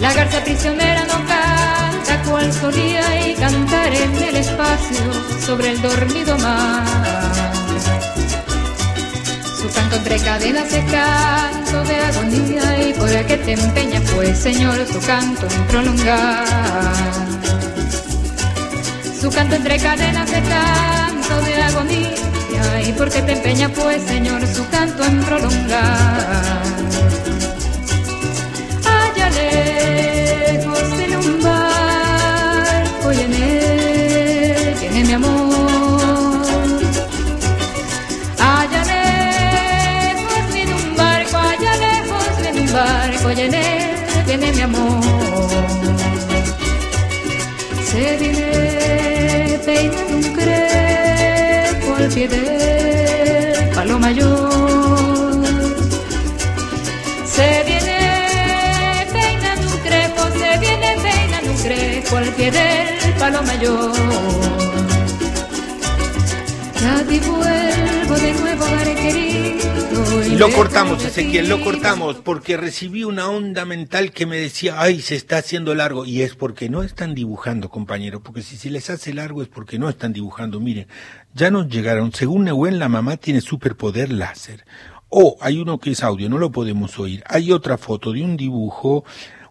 La garza prisionera no canta cual solía y cantar en el espacio sobre el dormido mar. Canto entre cadenas es canto de agonía y por el que te empeñas pues Señor su canto en prolongar. Su canto entre cadenas es canto de agonía y por qué te empeñas pues Señor su canto en prolongar. Se viene peinando un crepo al pie del palo mayor. Se viene peinando un crepo, se viene peinando un crepo al pie del palo mayor. Ya te vuelvo de nuevo, haré querido. y Lo cortamos, Ezequiel, lo cortamos, porque recibí una onda mental que me decía, ay, se está haciendo largo. Y es porque no están dibujando, compañero, porque si se les hace largo es porque no están dibujando. Miren, ya nos llegaron, según Nehuen, la mamá tiene superpoder láser. O hay uno que es audio, no lo podemos oír. Hay otra foto de un dibujo.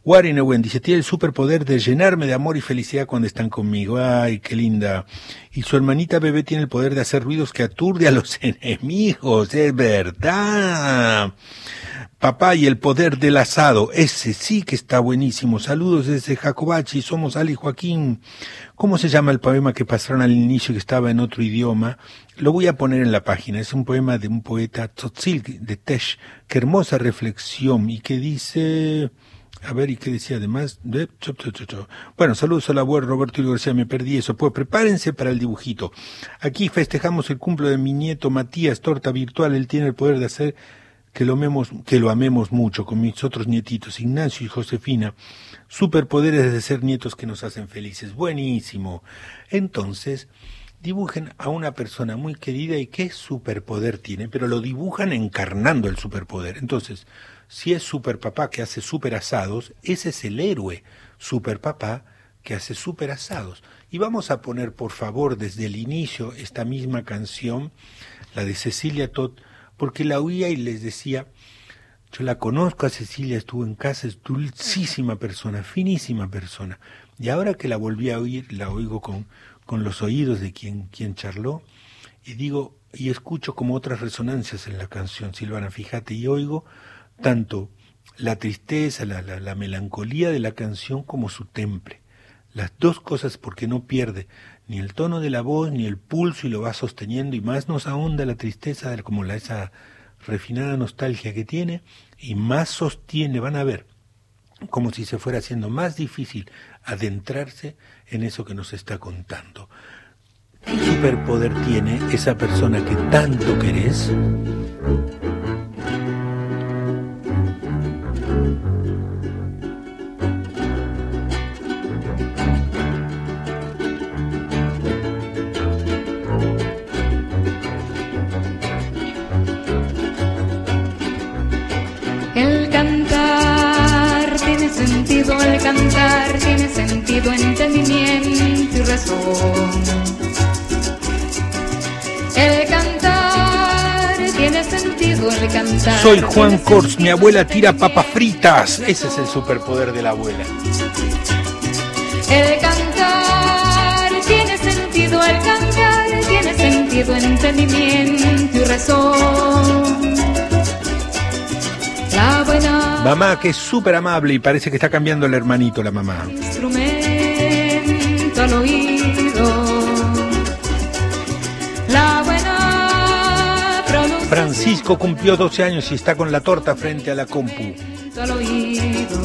Warren Owen dice, tiene el superpoder de llenarme de amor y felicidad cuando están conmigo. Ay, qué linda. Y su hermanita bebé tiene el poder de hacer ruidos que aturde a los enemigos. Es verdad. Papá y el poder del asado. Ese sí que está buenísimo. Saludos desde Jacobachi. Somos Ali Joaquín. ¿Cómo se llama el poema que pasaron al inicio que estaba en otro idioma? Lo voy a poner en la página. Es un poema de un poeta Tzotzil de Tesh. Qué hermosa reflexión y que dice... A ver, ¿y qué decía además? De... Bueno, saludos al abuelo Roberto y García, me perdí eso. Pues prepárense para el dibujito. Aquí festejamos el cumple de mi nieto Matías, torta virtual. Él tiene el poder de hacer que lo amemos, que lo amemos mucho con mis otros nietitos, Ignacio y Josefina. Superpoderes de ser nietos que nos hacen felices. Buenísimo. Entonces, dibujen a una persona muy querida y qué superpoder tiene, pero lo dibujan encarnando el superpoder. Entonces, si es superpapá que hace super asados, ese es el héroe superpapá que hace super asados. Y vamos a poner, por favor, desde el inicio esta misma canción, la de Cecilia Todd, porque la oía y les decía, yo la conozco a Cecilia, estuvo en casa, es dulcísima persona, finísima persona. Y ahora que la volví a oír, la oigo con, con los oídos de quien, quien charló, y digo, y escucho como otras resonancias en la canción, Silvana, fíjate, y oigo tanto la tristeza, la, la, la melancolía de la canción como su temple. Las dos cosas porque no pierde ni el tono de la voz ni el pulso y lo va sosteniendo y más nos ahonda la tristeza como la, esa refinada nostalgia que tiene y más sostiene, van a ver, como si se fuera haciendo más difícil adentrarse en eso que nos está contando. ¿Qué superpoder tiene esa persona que tanto querés? Cantar tiene sentido, entendimiento y razón. El cantar tiene sentido, el cantar. Soy Juan Kors, mi abuela tira papas fritas. Ese es el superpoder de la abuela. El cantar tiene sentido, el cantar tiene sentido, entendimiento y razón. Mamá, que es súper amable y parece que está cambiando el hermanito la mamá. instrumento al oído. La buena Francisco cumplió 12 años y está con la torta frente a la compu. al oído.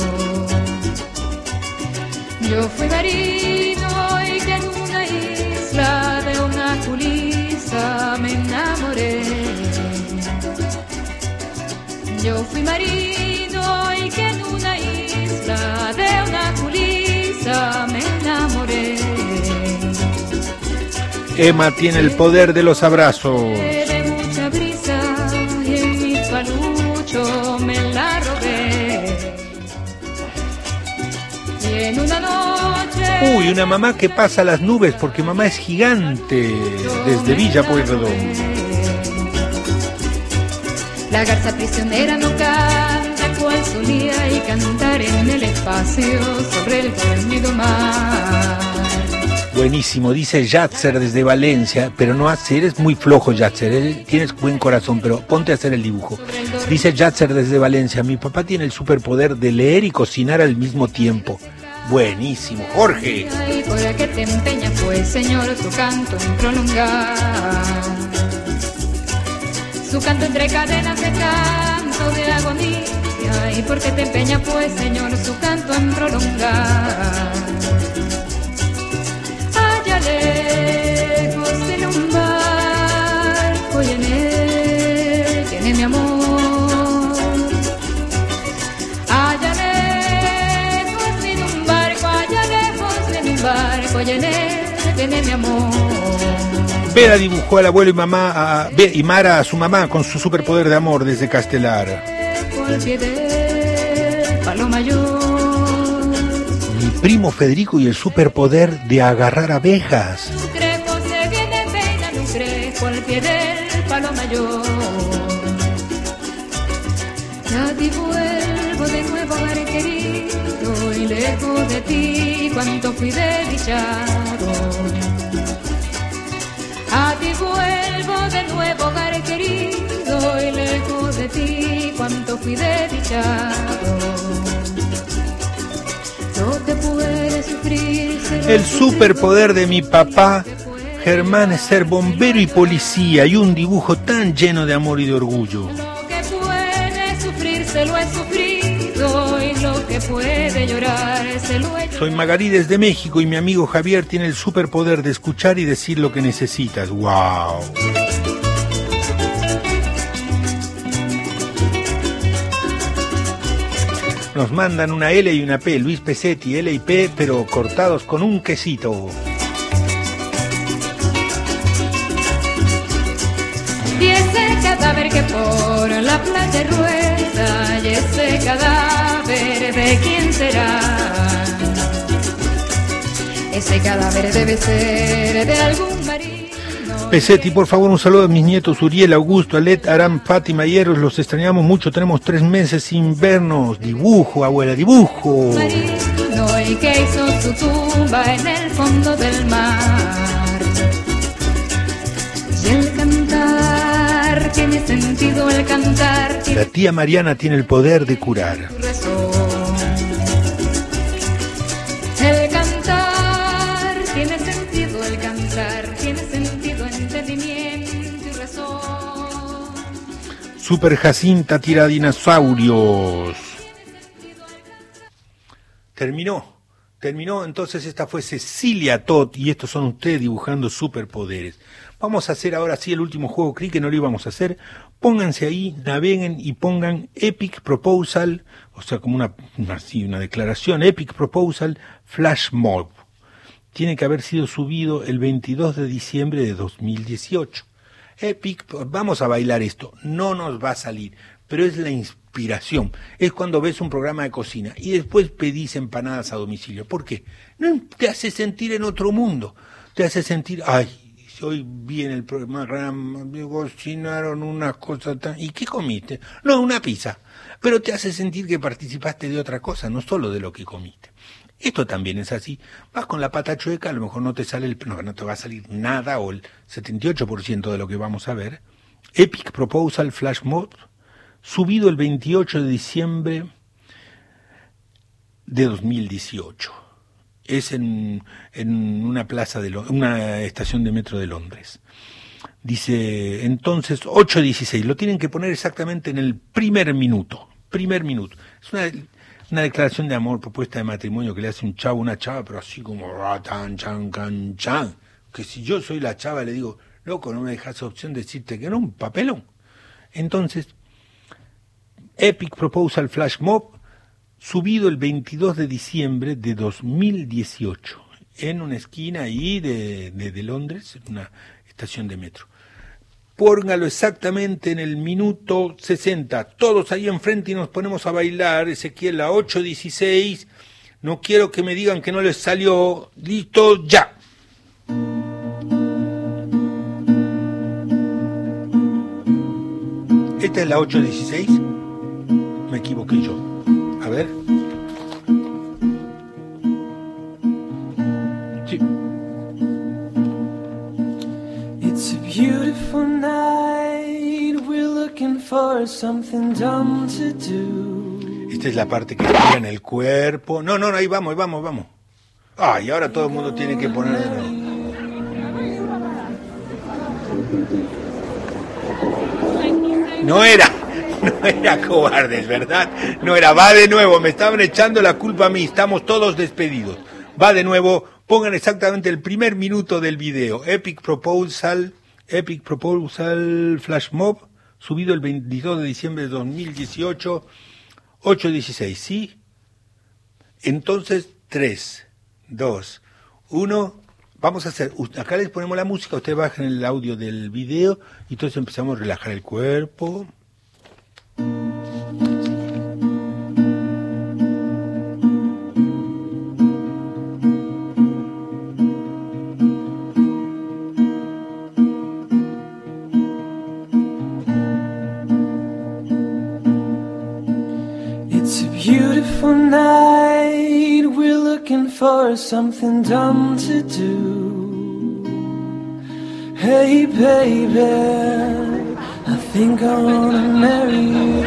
Yo fui marino y que en una isla de una culisa me enamoré. Yo fui marino Emma tiene el poder de los abrazos. Uy, una mamá que pasa las nubes porque mamá es gigante desde Villa Pueyrredón. la garza prisionera no canta cual solía y cantar en el espacio sobre el dormido mar. Buenísimo, dice Yatzer desde Valencia, pero no hace, eres muy flojo Yatzer, tienes buen corazón, pero ponte a hacer el dibujo. Dice Yatzer desde Valencia, mi papá tiene el superpoder de leer y cocinar al mismo tiempo. Buenísimo, Jorge. Que te empeñas pues, Señor, su canto en prolongar. Su canto entre cadenas de canto de agonía. Y porque te empeñas pues, Señor, su canto en prolongar. Lejos tiene un barco y en él tiene mi amor. Allá lejos viene un barco, allá lejos viene un barco y en él viene mi amor. Vera dibujó al abuelo y mamá a- Ve- y Mara a su mamá con su superpoder de amor desde Castelar. Primo Federico y el superpoder de agarrar abejas. un crepo se viene peinando un crepo al pie del palo mayor. Ya ti vuelvo de nuevo, hogar querido, y lejos de ti, cuánto fui desdichado. A ti vuelvo de nuevo, hogar querido, y lejos de ti, cuánto fui desdichado. No te El superpoder de mi papá, Germán, es ser bombero y policía y un dibujo tan lleno de amor y de orgullo. Lo que puede sufrir se lo he sufrido y lo que puede llorar se lo he Soy Magarí desde México y mi amigo Javier tiene el superpoder de escuchar y decir lo que necesitas. ¡Wow! Nos mandan una L y una P, Luis Pesetti, L y P, pero cortados con un quesito. Y ese cadáver que por la playa rueda y ese cadáver de quién será. Ese cadáver debe ser de algún marido. Pesetti, por favor, un saludo a mis nietos Uriel, Augusto, Alet, Aram, Fátima y Eros. Los extrañamos mucho, tenemos tres meses sin vernos. Dibujo, abuela, dibujo. marino que hizo su tumba en el fondo del mar. Y el cantar tiene sentido, el cantar La tía Mariana tiene el poder de curar. razón. Super Jacinta tira dinosaurios. Terminó. Terminó, entonces esta fue Cecilia Todd y estos son ustedes dibujando superpoderes. Vamos a hacer ahora sí el último juego, creí que no lo íbamos a hacer. Pónganse ahí, naveguen y pongan Epic Proposal, o sea, como una, una, una declaración, Epic Proposal Flash Mob. Tiene que haber sido subido el 22 de diciembre de 2018. Epic, vamos a bailar esto, no nos va a salir, pero es la inspiración. Es cuando ves un programa de cocina y después pedís empanadas a domicilio. ¿Por qué? No te hace sentir en otro mundo. Te hace sentir, ay, hoy vi en el programa, cocinaron unas cosas tan... ¿Y qué comiste? No, una pizza. Pero te hace sentir que participaste de otra cosa, no solo de lo que comiste. Esto también es así. Vas con la pata chueca, a lo mejor no te sale el, no, no te va a salir nada o el 78% de lo que vamos a ver. Epic Proposal Flash Mode, subido el 28 de diciembre de 2018. Es en, en una plaza de una estación de metro de Londres. Dice, entonces, 8.16, lo tienen que poner exactamente en el primer minuto, primer minuto. Es una, una declaración de amor, propuesta de matrimonio que le hace un chavo una chava, pero así como ratan, chan, can, chan. Que si yo soy la chava, le digo, loco, no me dejas opción de decirte que no, un papelón. Entonces, Epic Proposal Flash Mob, subido el 22 de diciembre de 2018, en una esquina ahí de, de Londres, en una estación de metro. Póngalo exactamente en el minuto 60, todos ahí enfrente y nos ponemos a bailar, Ezequiel a 8.16, no quiero que me digan que no les salió, listo, ya. Esta es la 8.16, me equivoqué yo. A ver. Beautiful night. We're looking for something dumb to do. Esta es la parte que tira en el cuerpo. No, no, no, ahí vamos, ahí vamos, vamos. Ah, y ahora todo el mundo tiene que poner de nuevo. No era, no era cobardes, ¿verdad? No era, va de nuevo, me estaban echando la culpa a mí, estamos todos despedidos. Va de nuevo, pongan exactamente el primer minuto del video. Epic Proposal, Epic Proposal Flash Mob, subido el 22 de diciembre de 2018, 8.16, ¿sí? Entonces, 3, 2, 1, vamos a hacer, acá les ponemos la música, ustedes bajan el audio del video y entonces empezamos a relajar el cuerpo. Beautiful night. We're looking for something dumb to do. Hey, baby, I think I wanna marry you.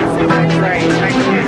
It's the rock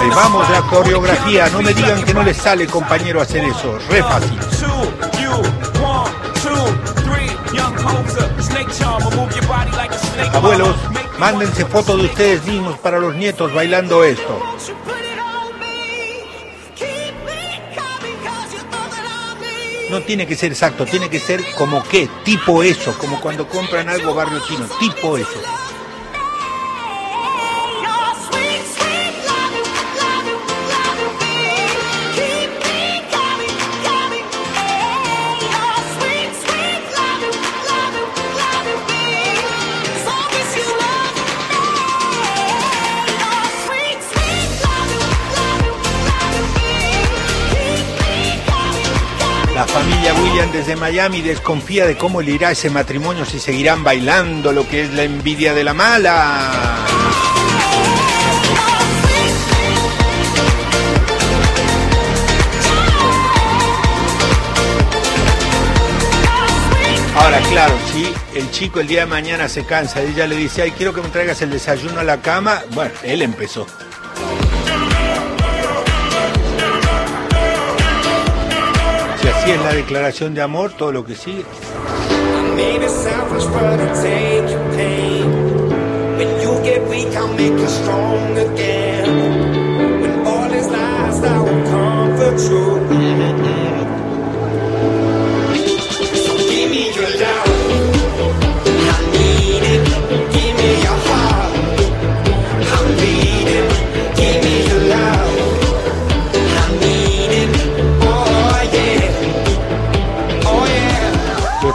Ahí vamos la coreografía, no me digan que no les sale compañero hacer eso, re fácil. Abuelos, mándense fotos de ustedes mismos para los nietos bailando esto. No tiene que ser exacto, tiene que ser como qué, tipo eso, como cuando compran algo barrio chino, tipo eso. Desde Miami desconfía de cómo le irá ese matrimonio si seguirán bailando lo que es la envidia de la mala. Ahora, claro, si el chico el día de mañana se cansa y ella le dice, ay, quiero que me traigas el desayuno a la cama, bueno, él empezó. Así es la declaración de amor, todo lo que sigue.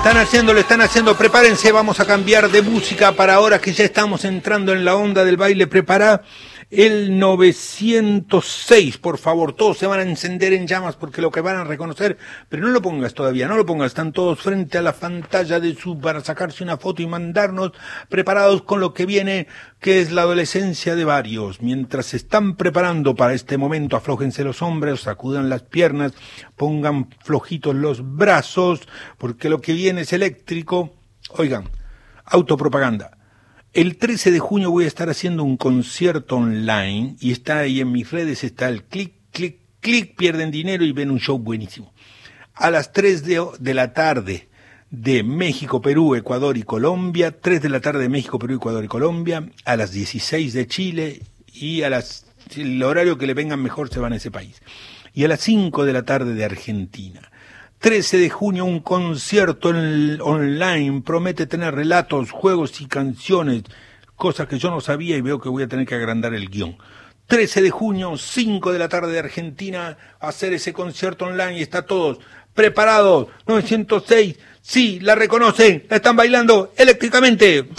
Están haciendo, lo están haciendo. Prepárense, vamos a cambiar de música para ahora que ya estamos entrando en la onda del baile. Prepara el 906, por favor. Todos se van a encender en llamas porque lo que van a reconocer, pero no lo pongas todavía, no lo pongas. Están todos frente a la pantalla de su para sacarse una foto y mandarnos preparados con lo que viene, que es la adolescencia de varios. Mientras se están preparando para este momento, aflójense los hombres, sacudan las piernas, pongan flojitos los brazos, porque lo que viene es eléctrico. Oigan, autopropaganda. El 13 de junio voy a estar haciendo un concierto online y está ahí en mis redes, está el clic, clic, clic, pierden dinero y ven un show buenísimo. A las 3 de, de la tarde de México, Perú, Ecuador y Colombia, 3 de la tarde de México, Perú, Ecuador y Colombia, a las 16 de Chile y a las el horario que le vengan mejor se van a ese país. Y a las 5 de la tarde de Argentina. 13 de junio un concierto en- online promete tener relatos, juegos y canciones, cosas que yo no sabía y veo que voy a tener que agrandar el guion. 13 de junio, 5 de la tarde de Argentina, hacer ese concierto online y está todos preparados. 906, sí, la reconocen, la están bailando eléctricamente.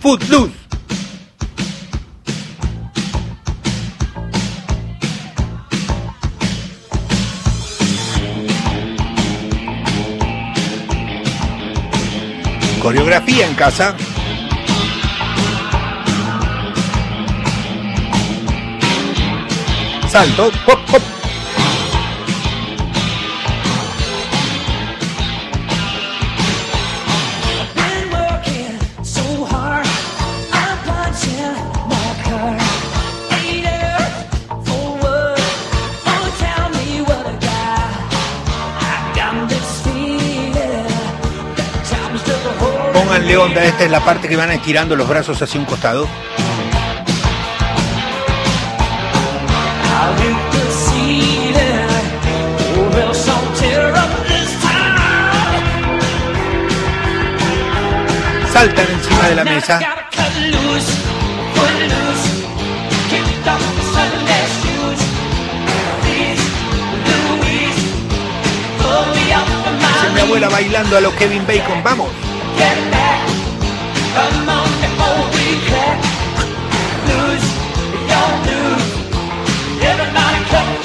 Footloose. Coreografía en casa. Salto. Hop, hop. Esta es la parte que van estirando los brazos hacia un costado. Saltan encima de la mesa. Dice mi abuela bailando a lo Kevin Bacon. Vamos. Come on and hold me. Lose. Everybody come.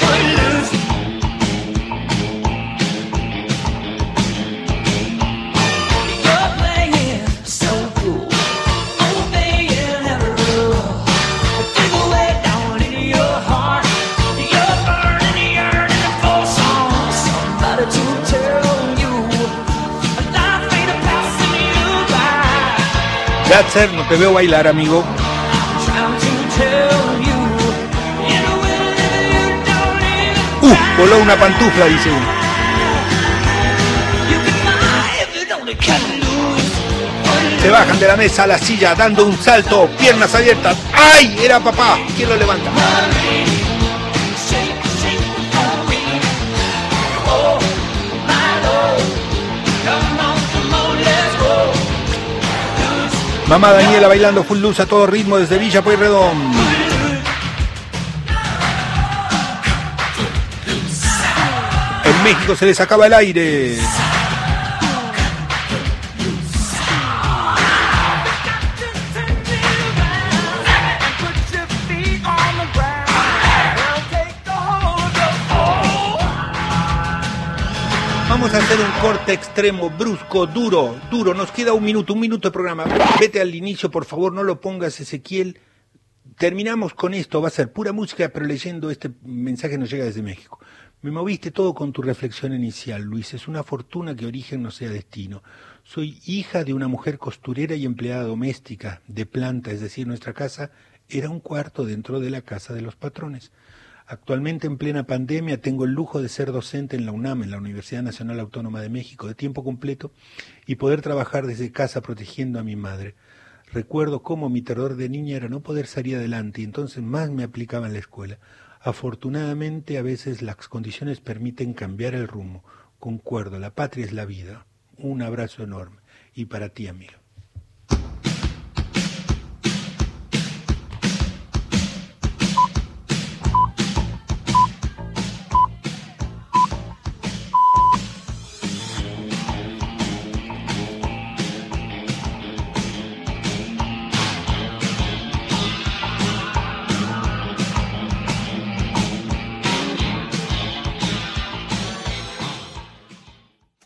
By. Gatzer, no te veo bailar, amigo. Uh, voló una pantufla, dice uno. Se bajan de la mesa a la silla dando un salto, piernas abiertas. ¡Ay! Era papá. ¿Quién lo levanta? Mamá Daniela bailando full luz a todo ritmo desde Villa Pueyrredón. En México se les acaba el aire. A hacer un corte extremo, brusco, duro, duro. Nos queda un minuto, un minuto de programa. Vete al inicio, por favor, no lo pongas, Ezequiel. Terminamos con esto, va a ser pura música, pero leyendo este mensaje nos llega desde México. Me moviste todo con tu reflexión inicial, Luis. Es una fortuna que origen no sea destino. Soy hija de una mujer costurera y empleada doméstica, de planta, es decir, nuestra casa era un cuarto dentro de la casa de los patrones. Actualmente, en plena pandemia, tengo el lujo de ser docente en la UNAM, en la Universidad Nacional Autónoma de México, de tiempo completo, y poder trabajar desde casa protegiendo a mi madre. Recuerdo cómo mi terror de niña era no poder salir adelante y entonces más me aplicaba en la escuela. Afortunadamente a veces las condiciones permiten cambiar el rumbo. Concuerdo, la patria es la vida. Un abrazo enorme. Y para ti, amigo.